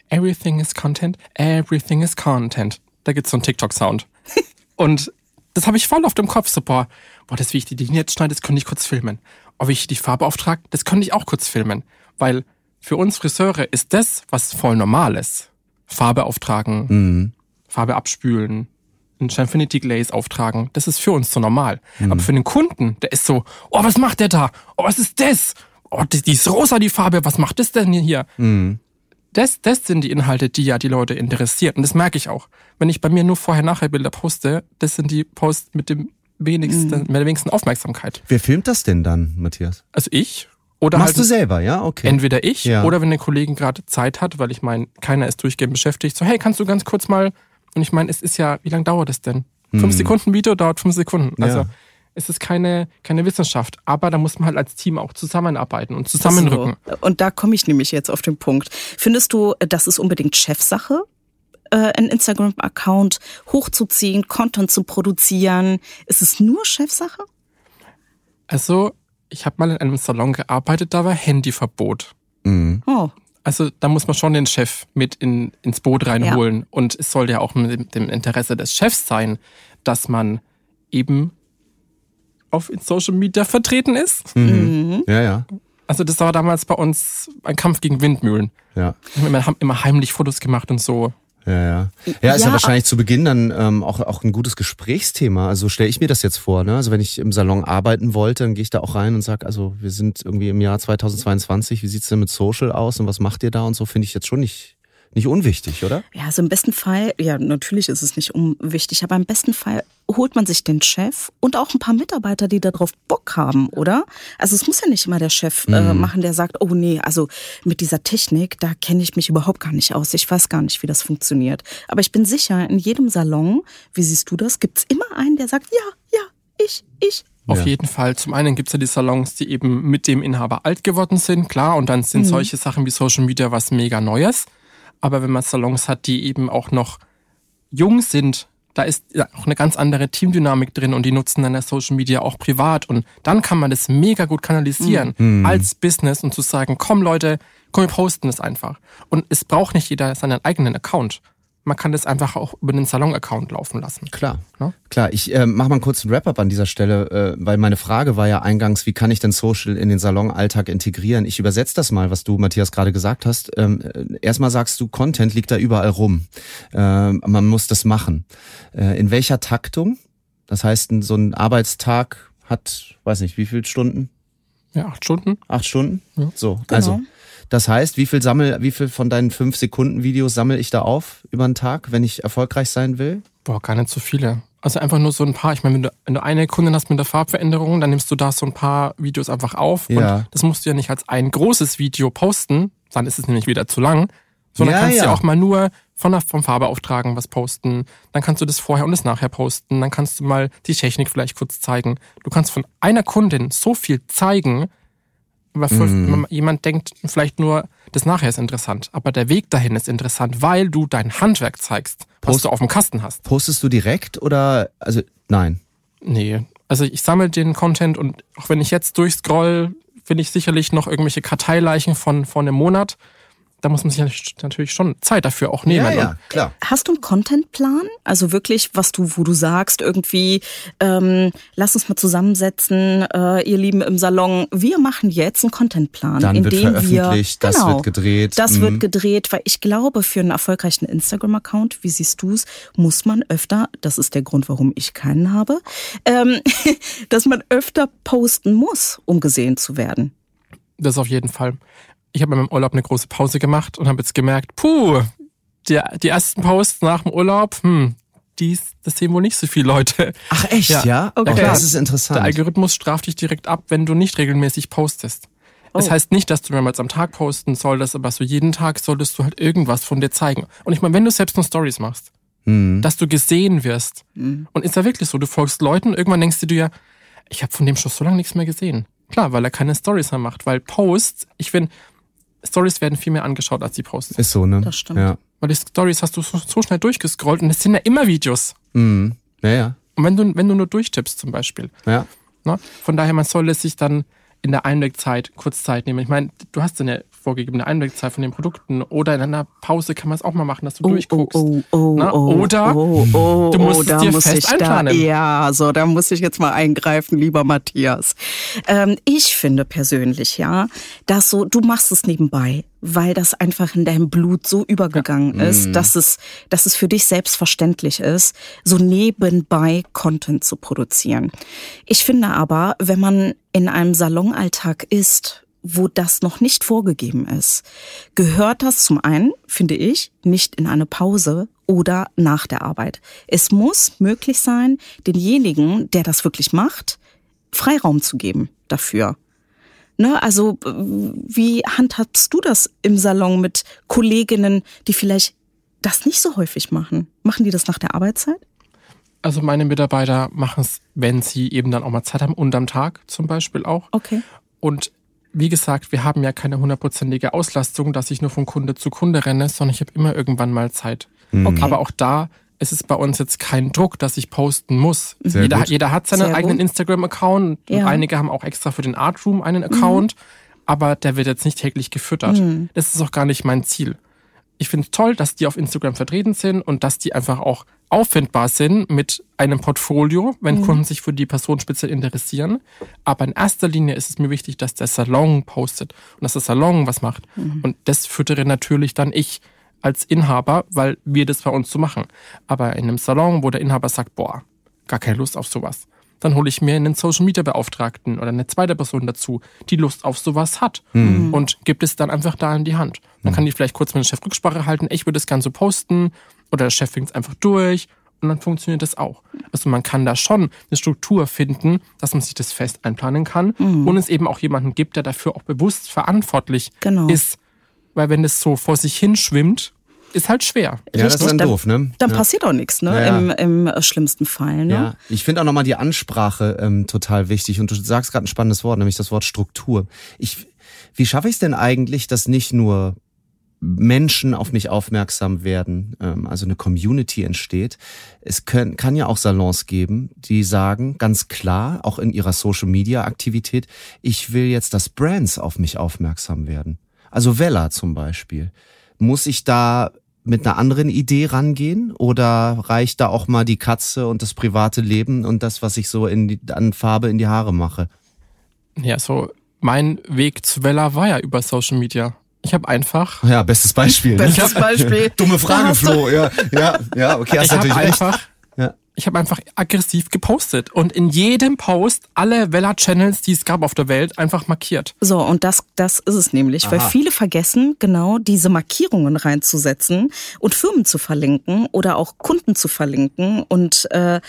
Everything is Content, everything is Content. Da gibt's so einen TikTok-Sound. Und das habe ich voll auf dem Kopf. So, boah, boah, das, wie ich die Linie jetzt schneide, das könnte ich kurz filmen. Wie ich die Farbe auftrage, das könnte ich auch kurz filmen. Weil für uns Friseure ist das, was voll normal ist. Farbe auftragen, mhm. Farbe abspülen, ein Infinity Glaze auftragen. Das ist für uns so normal. Mhm. Aber für den Kunden, der ist so, oh, was macht der da? Oh, was ist das? Oh, die, die ist rosa, die Farbe. Was macht das denn hier? Mhm das, das sind die Inhalte, die ja die Leute interessieren. Und das merke ich auch. Wenn ich bei mir nur Vorher-Nachher-Bilder poste, das sind die Posts mit dem wenigsten, mhm. mit der wenigsten Aufmerksamkeit. Wer filmt das denn dann, Matthias? Also ich. Oder Machst halt, du selber, ja? Okay. Entweder ich ja. oder wenn der Kollegen gerade Zeit hat, weil ich meine, keiner ist durchgehend beschäftigt. So, hey, kannst du ganz kurz mal. Und ich meine, es ist ja, wie lange dauert es denn? Fünf hm. Sekunden Video dauert fünf Sekunden. Also ja es ist keine, keine Wissenschaft, aber da muss man halt als Team auch zusammenarbeiten und zusammenrücken. So. Und da komme ich nämlich jetzt auf den Punkt. Findest du, das ist unbedingt Chefsache? Äh, einen Instagram-Account hochzuziehen, Content zu produzieren. Ist es nur Chefsache? Also, ich habe mal in einem Salon gearbeitet, da war Handyverbot. Mhm. Oh. Also da muss man schon den Chef mit in, ins Boot reinholen. Ja. Und es soll ja auch mit dem Interesse des Chefs sein, dass man eben auf Social Media vertreten ist. Mhm. mhm. Ja, ja. Also das war damals bei uns ein Kampf gegen Windmühlen. Ja. Wir haben immer heimlich Fotos gemacht und so. Ja, ja. Ja, ist ja, ja wahrscheinlich zu Beginn dann ähm, auch, auch ein gutes Gesprächsthema. Also stelle ich mir das jetzt vor. Ne? Also wenn ich im Salon arbeiten wollte, dann gehe ich da auch rein und sage, also wir sind irgendwie im Jahr 2022, wie sieht's denn mit Social aus und was macht ihr da und so, finde ich jetzt schon nicht nicht unwichtig, oder? Ja, also im besten Fall, ja, natürlich ist es nicht unwichtig, aber im besten Fall holt man sich den Chef und auch ein paar Mitarbeiter, die darauf Bock haben, oder? Also es muss ja nicht immer der Chef äh, mhm. machen, der sagt, oh nee, also mit dieser Technik, da kenne ich mich überhaupt gar nicht aus. Ich weiß gar nicht, wie das funktioniert. Aber ich bin sicher, in jedem Salon, wie siehst du das, gibt's immer einen, der sagt, ja, ja, ich, ich, auf ja. jeden Fall. Zum einen gibt es ja die Salons, die eben mit dem Inhaber alt geworden sind, klar. Und dann sind mhm. solche Sachen wie Social Media was mega Neues. Aber wenn man Salons hat, die eben auch noch jung sind, da ist auch eine ganz andere Teamdynamik drin und die nutzen dann das Social Media auch privat und dann kann man das mega gut kanalisieren mhm. als Business und zu sagen, komm Leute, komm, wir posten es einfach. Und es braucht nicht jeder seinen eigenen Account. Man kann das einfach auch über den Salon-Account laufen lassen. Klar, ne? klar. Ich äh, mache mal einen kurzen Wrap-up an dieser Stelle, äh, weil meine Frage war ja eingangs, wie kann ich denn Social in den Salon-Alltag integrieren? Ich übersetze das mal, was du, Matthias, gerade gesagt hast. Ähm, äh, erstmal sagst du, Content liegt da überall rum. Äh, man muss das machen. Äh, in welcher Taktung? Das heißt, so ein Arbeitstag hat, weiß nicht, wie viele Stunden? Ja, acht Stunden. Acht Stunden? Ja. So, genau. also das heißt, wie viel sammel, wie viel von deinen fünf Sekunden Videos sammel ich da auf über den Tag, wenn ich erfolgreich sein will? Boah, gar nicht so viele. Also einfach nur so ein paar. Ich meine, wenn du, wenn du eine Kundin hast mit der Farbveränderung, dann nimmst du da so ein paar Videos einfach auf. Ja. Und das musst du ja nicht als ein großes Video posten, dann ist es nämlich wieder zu lang. Sondern Ja, kannst ja. du auch mal nur von der, vom Farbeauftragen was posten. Dann kannst du das vorher und das nachher posten. Dann kannst du mal die Technik vielleicht kurz zeigen. Du kannst von einer Kundin so viel zeigen, weil für- Mhm. jemand denkt vielleicht nur, das nachher ist interessant. Aber der Weg dahin ist interessant, weil du dein Handwerk zeigst, was Post- du auf dem Kasten hast. Postest du direkt oder also nein? Nee, also ich sammle den Content und auch wenn ich jetzt durchscroll, finde ich sicherlich noch irgendwelche Karteileichen von vor einem Monat. Da muss man sich natürlich schon Zeit dafür auch nehmen. ja, ja, Und klar. Hast du einen Contentplan? Also wirklich, was du, wo du sagst, irgendwie, ähm, lass uns mal zusammensetzen, äh, ihr Lieben im Salon, wir machen jetzt einen Contentplan, Dann in wird dem veröffentlicht, wir, das genau, wird gedreht. Das Mhm. wird gedreht, weil ich glaube, für einen erfolgreichen Instagram-Account, wie siehst du's, muss man öfter, das ist der Grund, warum ich keinen habe, ähm, dass man öfter posten muss, um gesehen zu werden. Das auf jeden Fall. Ich habe in meinem Urlaub eine große Pause gemacht und habe jetzt gemerkt, puh, die, die ersten Posts nach dem Urlaub, hm, dies, das sehen wohl nicht so viele Leute. Ach echt, ja? Ja. Okay. Okay. das ist Der interessant. Algorithmus straft dich direkt ab, wenn du nicht regelmäßig postest. Das Oh. heißt nicht, dass du mehrmals am Tag posten solltest, aber so jeden Tag solltest du halt irgendwas von dir zeigen. Und ich meine, wenn du selbst nur Stories machst, Hm. dass du gesehen wirst. Und ist ja wirklich so, du folgst Leuten, irgendwann denkst du dir, ich habe von dem schon so lange nichts mehr gesehen. Klar, weil er keine Stories mehr macht, weil Posts, ich finde, Stories werden viel mehr angeschaut als die Posts. Ist so, ne? Das stimmt. Ja. Weil die Stories hast du so, so schnell durchgescrollt und es sind ja immer Videos. Mhm. Ja, ja. Und wenn du, wenn du nur durchtippst zum Beispiel. Ja. Ne? Von daher, man soll es sich dann in der Einwegzeit kurz Zeit nehmen. Ich meine, du hast eine vorgegebene Einwegzeit von den Produkten oder in einer Pause kann man es auch mal machen, dass du durchguckst. Oh, oh, Na, oh, oder oh, oh, du musst oh, es dir muss fest ich da, einplanen. Ja, so, da muss ich jetzt mal eingreifen, lieber Matthias. Ähm, ich finde persönlich, ja, dass so, du machst es nebenbei, weil das einfach in deinem Blut so übergegangen ist, dass es, dass es für dich selbstverständlich ist, so nebenbei Content zu produzieren. Ich finde aber, wenn man in einem Salonalltag ist, wo das noch nicht vorgegeben ist, gehört das zum einen, finde ich, nicht in eine Pause oder nach der Arbeit. Es muss möglich sein, denjenigen, der das wirklich macht, Freiraum zu geben dafür. Ne, also äh, wie handhabst du das im Salon mit Kolleginnen, die vielleicht das nicht so häufig machen? Machen die das nach der Arbeitszeit? Also meine Mitarbeiter machen es, wenn sie eben dann auch mal Zeit haben und am Tag zum Beispiel auch. Okay. Und wie gesagt, wir haben ja keine hundertprozentige Auslastung, dass ich nur von Kunde zu Kunde renne, sondern ich habe immer irgendwann mal Zeit. Okay. Aber auch da ist es bei uns jetzt kein Druck, dass ich posten muss. Sehr Jeder, gut. jeder hat seinen Sehr eigenen. Instagram-Account. und Ja. Einige haben auch extra für den Artroom einen Account, aber der wird jetzt nicht täglich gefüttert. Das ist auch gar nicht mein Ziel. Ich finde es toll, dass die auf Instagram vertreten sind und dass die einfach auch auffindbar sind mit einem Portfolio, wenn Kunden sich für die Person speziell interessieren. Aber in erster Linie ist es mir wichtig, dass der Salon postet und dass der Salon was macht. Und das füttere natürlich dann ich als Inhaber, weil wir das bei uns so machen. Aber in einem Salon, wo der Inhaber sagt, boah, gar keine Lust auf sowas, dann hole ich mir einen Social Media Beauftragten oder eine zweite Person dazu, die Lust auf sowas hat und gibt es dann einfach da in die Hand. Dann kann die vielleicht kurz mit dem Chef Rücksprache halten, ich würde das Ganze posten oder der Chef fängt es einfach durch und dann funktioniert das auch. Also man kann da schon eine Struktur finden, dass man sich das fest einplanen kann und es eben auch jemanden gibt, der dafür auch bewusst verantwortlich Genau. ist. Weil wenn es so vor sich hinschwimmt, ist halt schwer. Ja, das ist dann dann, doof, ne? Dann ja. passiert auch nichts, ne? Ja, ja. Im, Im äh, schlimmsten Fall, ne? Ja, ich finde auch nochmal die Ansprache ähm, total wichtig. Und du sagst gerade ein spannendes Wort, nämlich das Wort Struktur. Ich, wie schaffe ich es denn eigentlich, dass nicht nur Menschen auf mich aufmerksam werden, ähm, also eine Community entsteht. Es können, kann ja auch Salons geben, die sagen ganz klar, auch in ihrer Social-Media-Aktivität, ich will jetzt, dass Brands auf mich aufmerksam werden. Also Vella zum Beispiel. Muss ich da mit einer anderen Idee rangehen? Oder reicht da auch mal die Katze und das private Leben und das, was ich so in die, an Farbe in die Haare mache? Ja, so mein Weg zu Vella war ja über Social Media. Ich habe einfach. Ja, bestes Beispiel. Ne? Bestes Beispiel. Dumme Frage, Flo. Ja, ja, ja, okay, hast ich natürlich recht. einfach, Ja. Ich habe einfach aggressiv gepostet und in jedem Post alle Vella-Channels, die es gab auf der Welt, einfach markiert. So, und das, das ist es nämlich, weil Aha. viele vergessen, genau diese Markierungen reinzusetzen und Firmen zu verlinken oder auch Kunden zu verlinken. Und äh,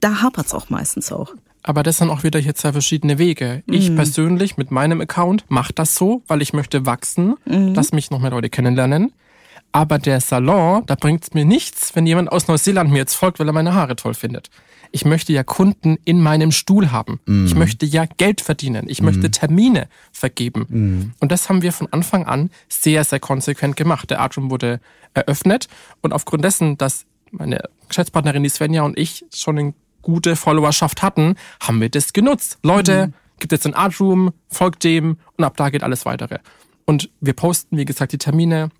da hapert's auch meistens auch. Aber das sind auch wieder hier zwei verschiedene Wege. Ich persönlich mit meinem Account mache das so, weil ich möchte wachsen, dass mich noch mehr Leute kennenlernen. Aber der Salon, da bringt's mir nichts, wenn jemand aus Neuseeland mir jetzt folgt, weil er meine Haare toll findet. Ich möchte ja Kunden in meinem Stuhl haben. Ich möchte ja Geld verdienen. Ich möchte Termine vergeben. Und das haben wir von Anfang an sehr, sehr konsequent gemacht. Der Artroom wurde eröffnet und aufgrund dessen, dass meine Geschäftspartnerin, die Svenja und ich schon eine gute Followerschaft hatten, haben wir das genutzt. Leute, gibt jetzt ein Artroom, folgt dem und ab da geht alles weitere. Und wir posten, wie gesagt, die Termine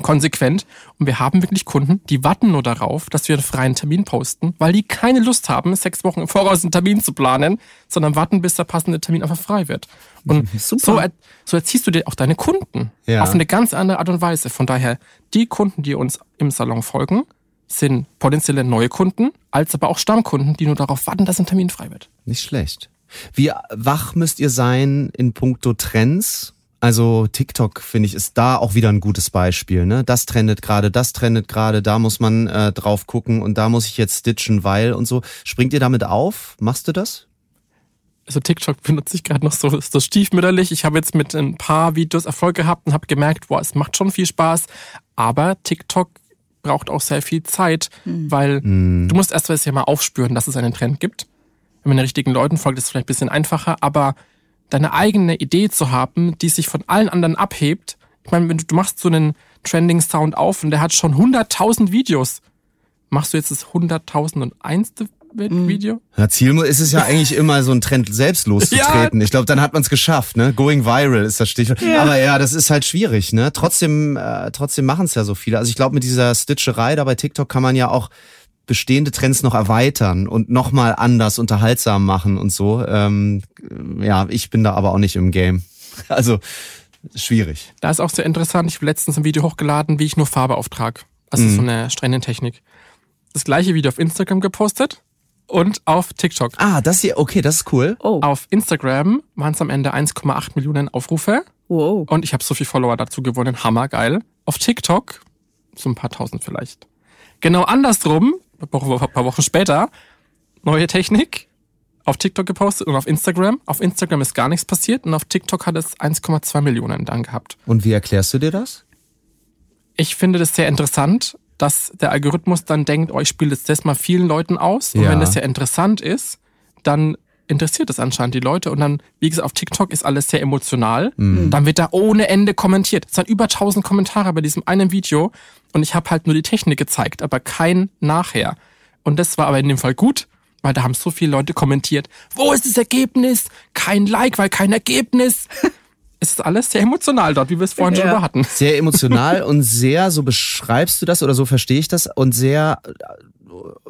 konsequent und wir haben wirklich Kunden, die warten nur darauf, dass wir einen freien Termin posten, weil die keine Lust haben, sechs Wochen im Voraus einen Termin zu planen, sondern warten, bis der passende Termin einfach frei wird. Und so, er, so erziehst du dir auch deine Kunden Ja. auf eine ganz andere Art und Weise. Von daher, die Kunden, die uns im Salon folgen, sind potenzielle neue Kunden, als aber auch Stammkunden, die nur darauf warten, dass ein Termin frei wird. Nicht schlecht. Wie wach müsst ihr sein in puncto Trends? Also TikTok, finde ich, ist da auch wieder ein gutes Beispiel. Ne? Das trendet gerade, das trendet gerade, da muss man äh, drauf gucken und da muss ich jetzt stitchen, weil und so. Springt ihr damit auf? Machst du das? also TikTok benutze ich gerade noch so, so stiefmütterlich. Ich habe jetzt mit ein paar Videos Erfolg gehabt und habe gemerkt, boah, es macht schon viel Spaß. Aber TikTok braucht auch sehr viel Zeit, weil du musst erst mal mal aufspüren, dass es einen Trend gibt. Wenn man den richtigen Leuten folgt, ist es vielleicht ein bisschen einfacher, aber deine eigene Idee zu haben, die sich von allen anderen abhebt. Ich meine, wenn du, du machst so einen Trending Sound auf und der hat schon 100.000 Videos, machst du jetzt das 100.001. Video? Ja, Ziel ist es ja eigentlich immer, so einen Trend selbst loszutreten. Ich glaube, dann hat man es geschafft, ne? Going viral ist das Stichwort. Aber ja, das ist halt schwierig, ne? Trotzdem, äh, trotzdem machen es ja so viele. Also ich glaube, mit dieser Stitcherei da bei TikTok kann man ja auch bestehende Trends noch erweitern und nochmal anders unterhaltsam machen und so. Ähm, ja, ich bin da aber auch nicht im Game. Also schwierig. Da ist auch sehr interessant. Ich habe letztens ein Video hochgeladen, wie ich nur Farbe auftrage. Also so eine strenge Technik. Das gleiche Video auf Instagram gepostet und auf TikTok. Ah, das hier, okay, das ist cool. Oh, Auf Instagram waren es am Ende 1,8 Millionen Aufrufe wow. und ich habe so viel Follower dazu gewonnen. Hammergeil. Auf TikTok so ein paar tausend vielleicht. Genau andersrum, ein paar Wochen später, neue Technik, auf TikTok gepostet und auf Instagram. Auf Instagram ist gar nichts passiert und auf TikTok hat es 1,2 Millionen dann gehabt. Und wie erklärst du dir das? Ich finde das sehr interessant, dass der Algorithmus dann denkt, oh, ich spiele jetzt das mal vielen Leuten aus. Und Ja. wenn das ja interessant ist, dann interessiert es anscheinend die Leute. Und dann, wie gesagt, auf TikTok ist alles sehr emotional. Dann wird da ohne Ende kommentiert. Es sind über 1000 Kommentare bei diesem einen Video. Und ich habe halt nur die Technik gezeigt, aber kein Nachher. Und das war aber in dem Fall gut, weil da haben so viele Leute kommentiert, wo ist das Ergebnis? Kein Like, weil kein Ergebnis. es ist alles sehr emotional dort, wie wir es vorhin schon Ja. über hatten. Sehr emotional und sehr, so beschreibst du das oder so verstehe ich das und sehr,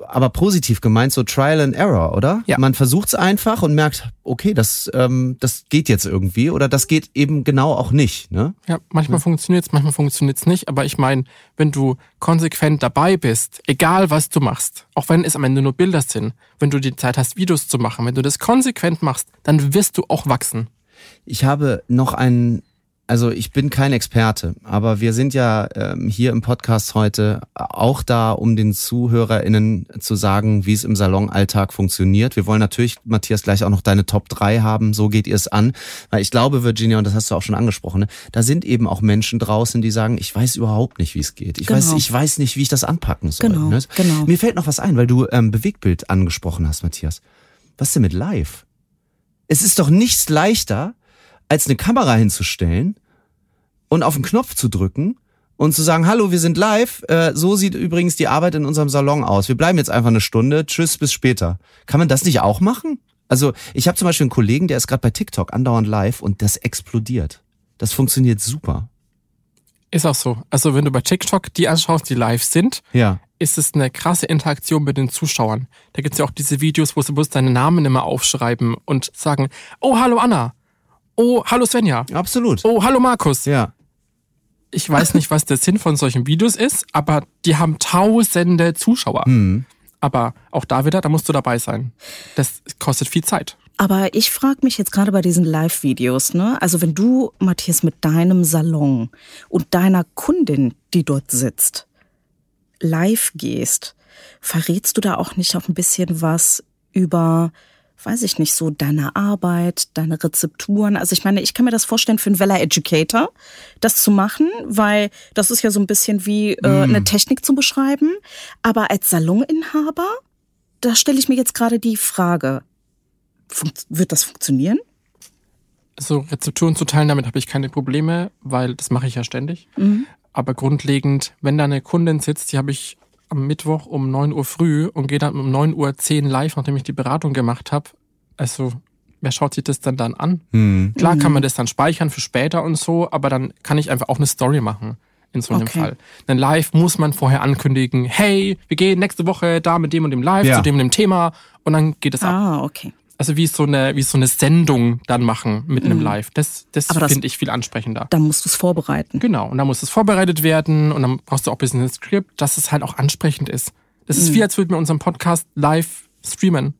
aber positiv gemeint, so Trial and Error, oder? Ja. Man versucht es einfach und merkt, okay, das, ähm, das geht jetzt irgendwie oder das geht eben genau auch nicht. Ne? Ja, manchmal funktioniert's, manchmal funktioniert's nicht. Aber ich meine, wenn du konsequent dabei bist, egal was du machst, auch wenn es am Ende nur Bilder sind, wenn du die Zeit hast, Videos zu machen, wenn du das konsequent machst, dann wirst du auch wachsen. Ich habe noch einen, also ich bin kein Experte, aber wir sind ja ähm, hier im Podcast heute auch da, um den ZuhörerInnen zu sagen, wie es im Salonalltag funktioniert. Wir wollen natürlich, Matthias, gleich auch noch deine Top 3 haben, so geht ihr es an. Weil ich glaube, Virginia, und das hast du auch schon angesprochen, ne, da sind eben auch Menschen draußen, die sagen, ich weiß überhaupt nicht, wie es geht. Ich, weiß, Genau. ich weiß nicht, wie ich das anpacken soll. Genau, ne? genau. Mir fällt noch was ein, weil du ähm, Bewegtbild angesprochen hast, Matthias. Was ist denn mit live? Es ist doch nichts leichter, als eine Kamera hinzustellen und auf den Knopf zu drücken und zu sagen, hallo, wir sind live. Äh, so sieht übrigens die Arbeit in unserem Salon aus. Wir bleiben jetzt einfach eine Stunde. Tschüss, bis später. Kann man das nicht auch machen? Also ich habe zum Beispiel einen Kollegen, der ist gerade bei TikTok andauernd live und das explodiert. Das funktioniert super. Ist auch so. Also wenn du bei TikTok die anschaust, die live sind, Ja. ist es eine krasse Interaktion mit den Zuschauern. Da gibt's ja auch diese Videos, wo sie bloß deinen Namen immer aufschreiben und sagen, oh, hallo Anna. Oh, hallo Svenja. Absolut. Oh, hallo Markus. Ja. Ich weiß nicht, was der Sinn von solchen Videos ist, aber die haben tausende Zuschauer. Hm. Aber auch da wieder, da musst du dabei sein. Das kostet viel Zeit. Aber ich frage mich jetzt gerade bei diesen Live-Videos, ne? Also wenn du, Matthias, mit deinem Salon und deiner Kundin, die dort sitzt, live gehst, verrätst du da auch nicht auch ein bisschen was über, weiß ich nicht, so deine Arbeit, deine Rezepturen? Also ich meine, ich kann mir das vorstellen für einen Vella Educator, das zu machen, weil das ist ja so ein bisschen wie äh, eine Technik zu beschreiben. Aber als Saloninhaber, da stelle ich mir jetzt gerade die Frage, Funkt wird das funktionieren? So Rezepturen zu teilen, damit habe ich keine Probleme, weil das mache ich ja ständig. Aber grundlegend, wenn da eine Kundin sitzt, die habe ich am Mittwoch um 9 Uhr früh und gehe dann um 9 Uhr 10 live, nachdem ich die Beratung gemacht habe. Also, wer schaut sich das dann dann an? Hm. Klar kann man das dann speichern für später und so, aber dann kann ich einfach auch eine Story machen in so einem Okay. Fall. Denn live muss man vorher ankündigen, hey, wir gehen nächste Woche da mit dem und dem live Ja. zu dem und dem Thema und dann geht es ab. Ah, okay. Also wie so eine, wie so eine Sendung dann machen mit einem Live. Das, das das- finde ich viel ansprechender. Dann musst du es vorbereiten. Genau. Und dann muss es vorbereitet werden und dann brauchst du auch ein bisschen ein Skript, dass es halt auch ansprechend ist. Das ist wie, als würden wir unseren Podcast live streamen.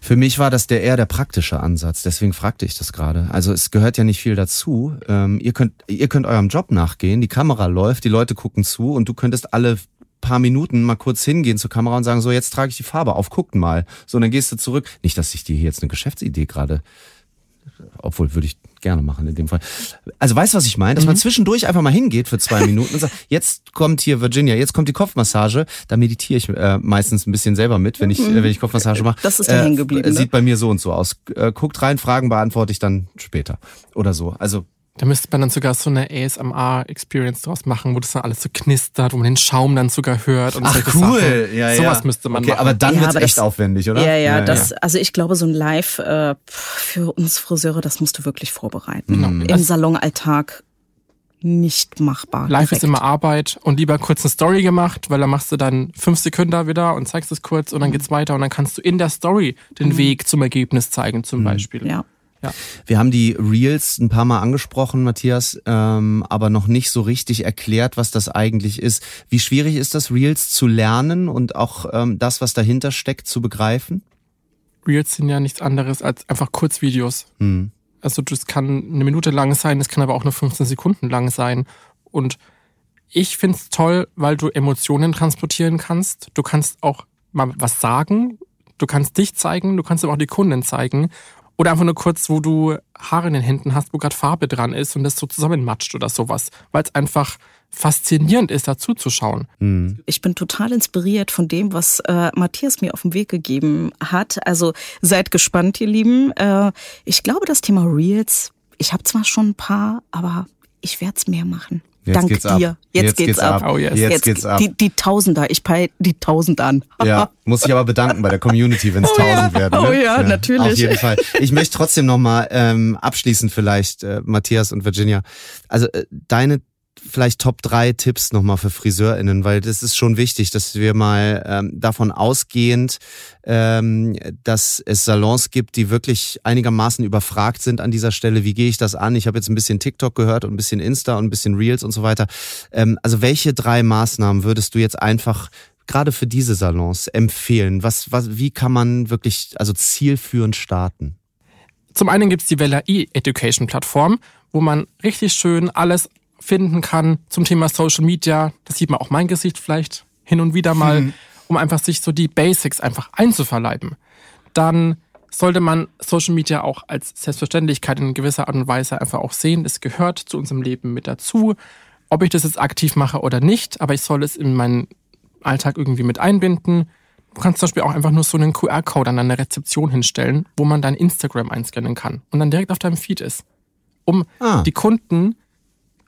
Für mich war das der eher der praktische Ansatz, deswegen fragte ich das gerade. Also es gehört ja nicht viel dazu. Ähm, ihr könnt ihr könnt eurem Job nachgehen, die Kamera läuft, die Leute gucken zu und du könntest alle paar Minuten mal kurz hingehen zur Kamera und sagen so jetzt trage ich die Farbe auf, guckt mal. So und dann gehst du zurück. Nicht, dass ich dir hier jetzt eine Geschäftsidee gerade obwohl würde ich gerne machen in dem Fall. Also weißt du, was ich meine? Dass man zwischendurch einfach mal hingeht für zwei Minuten und sagt, jetzt kommt hier Virginia, jetzt kommt die Kopfmassage. Da meditiere ich äh, meistens ein bisschen selber mit, wenn ich, äh, wenn ich Kopfmassage mache. Das ist dir hängen geblieben, ne? Sieht bei mir so und so aus. Äh, guckt rein, Fragen beantworte ich dann später. Oder so. Also Da müsste man dann sogar so eine ASMR-Experience draus machen, wo das dann alles so knistert, wo man den Schaum dann sogar hört und solche Sachen. Sowas müsste man okay, machen. Aber dann Ja, wird's aber echt das- aufwendig, oder? Ja, ja, das, also ich glaube, so ein Live äh, für uns Friseure, das musst du wirklich vorbereiten. Genau. Im Salonalltag nicht machbar. Live ist direkt. immer Arbeit und lieber kurz eine Story gemacht, weil dann machst du dann fünf Sekunden da wieder und zeigst es kurz und dann geht's weiter und dann kannst du in der Story den Weg zum Ergebnis zeigen, zum Beispiel. Ja. Wir haben die Reels ein paar Mal angesprochen, Matthias, ähm, aber noch nicht so richtig erklärt, was das eigentlich ist. Wie schwierig ist das, Reels zu lernen und auch ähm, das, was dahinter steckt, zu begreifen? Reels sind ja nichts anderes als einfach Kurzvideos. Hm. Also das kann eine Minute lang sein, es kann aber auch nur 15 Sekunden lang sein. Und ich find's toll, weil du Emotionen transportieren kannst. Du kannst auch mal was sagen, du kannst dich zeigen, du kannst aber auch die Kunden zeigen. Oder einfach nur kurz, wo du Haare in den Händen hast, wo gerade Farbe dran ist und das so zusammenmatscht oder sowas. Weil es einfach faszinierend ist, dazu zu schauen. Ich bin total inspiriert von dem, was äh, Matthias mir auf den Weg gegeben hat. Also seid gespannt, ihr Lieben. Äh, ich glaube, das Thema Reels, ich habe zwar schon ein paar, aber ich werde es mehr machen. Jetzt Dank geht's dir. ab. Jetzt, Jetzt geht's, geht's ab. ab. Oh yes. Jetzt geht's ab. Die, die Tausender, ich peil die Tausend an. Ja, muss ich aber bedanken bei der Community, wenn es Oh ja, tausend werden. Ne? oh ja, natürlich. Auf jeden Fall. Ich möchte trotzdem nochmal ähm, abschließend vielleicht, äh, Matthias und Virginia, also äh, deine vielleicht Top drei Tipps nochmal für FriseurInnen, weil das ist schon wichtig, dass wir mal ähm, davon ausgehend, ähm, dass es Salons gibt, die wirklich einigermaßen überfragt sind an dieser Stelle. Wie gehe ich das an? Ich habe jetzt ein bisschen TikTok gehört und ein bisschen Insta und ein bisschen Reels und so weiter. Ähm, also welche drei Maßnahmen würdest du jetzt einfach gerade für diese Salons empfehlen? Was, was, wie kann man wirklich also zielführend starten? Zum einen gibt's die Vella E-Education Plattform, wo man richtig schön alles finden kann zum Thema Social Media. Das sieht man auch mein Gesicht vielleicht hin und wieder mal, um einfach sich so die Basics einfach einzuverleiben. Dann sollte man Social Media auch als Selbstverständlichkeit in gewisser Art und Weise einfach auch sehen. Es gehört zu unserem Leben mit dazu. Ob ich das jetzt aktiv mache oder nicht, aber ich soll es in meinen Alltag irgendwie mit einbinden. Du kannst zum Beispiel auch einfach nur so einen QR-Code an deine Rezeption hinstellen, wo man dein Instagram einscannen kann und dann direkt auf deinem Feed ist. Um Ah. die Kunden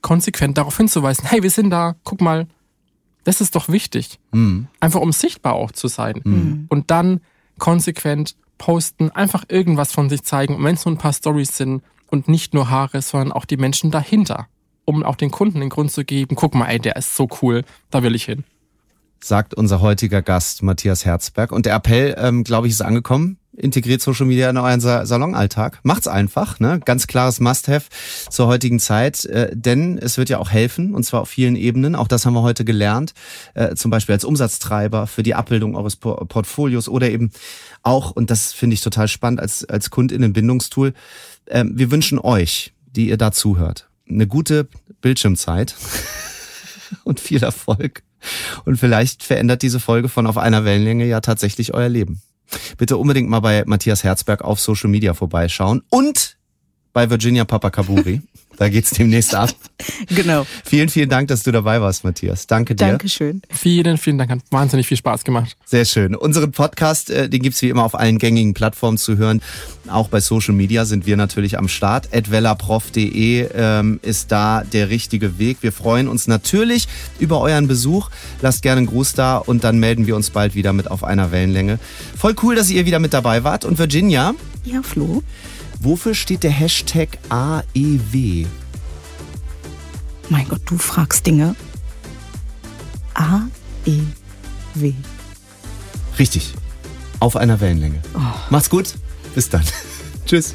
konsequent darauf hinzuweisen, hey, wir sind da, guck mal, das ist doch wichtig. Einfach um sichtbar auch zu sein. Und dann konsequent posten, einfach irgendwas von sich zeigen. Und wenn es nur ein paar Stories sind und nicht nur Haare, sondern auch die Menschen dahinter. um auch den Kunden den Grund zu geben, guck mal, ey, der ist so cool, da will ich hin. Sagt unser heutiger Gast Matthias Herzberg. Und der Appell, ähm, glaube ich, ist angekommen integriert Social Media in euren Salonalltag. Macht's einfach, ne? Ganz klares Must-have zur heutigen Zeit, äh, denn es wird ja auch helfen und zwar auf vielen Ebenen. Auch das haben wir heute gelernt, äh, zum Beispiel als Umsatztreiber für die Abbildung eures Portfolios oder eben auch und das finde ich total spannend als als Kundinnenbindungstool. Äh, wir wünschen euch, die ihr da zuhört, eine gute Bildschirmzeit und viel Erfolg. Und vielleicht verändert diese Folge von auf einer Wellenlänge ja tatsächlich euer Leben. Bitte unbedingt mal bei Matthias Herzberg auf Social Media vorbeischauen. Und bei Virginia Papakaburi. Da geht's demnächst ab. Genau. Vielen, vielen Dank, dass du dabei warst, Matthias. Danke dir. Dankeschön. Vielen, vielen Dank. Hat wahnsinnig viel Spaß gemacht. Sehr schön. Unseren Podcast, äh, den gibt's wie immer auf allen gängigen Plattformen zu hören. Auch bei Social Media sind wir natürlich am Start. advellaprof.de ähm, ist da der richtige Weg. Wir freuen uns natürlich über euren Besuch. Lasst gerne einen Gruß da und dann melden wir uns bald wieder mit auf einer Wellenlänge. Voll cool, dass ihr wieder mit dabei wart. Und Virginia? Ja, Flo? Wofür steht der Hashtag AEW? Mein Gott, du fragst Dinge. A-E-W. Richtig. Auf einer Wellenlänge. Oh. Macht's gut. Bis dann. Tschüss.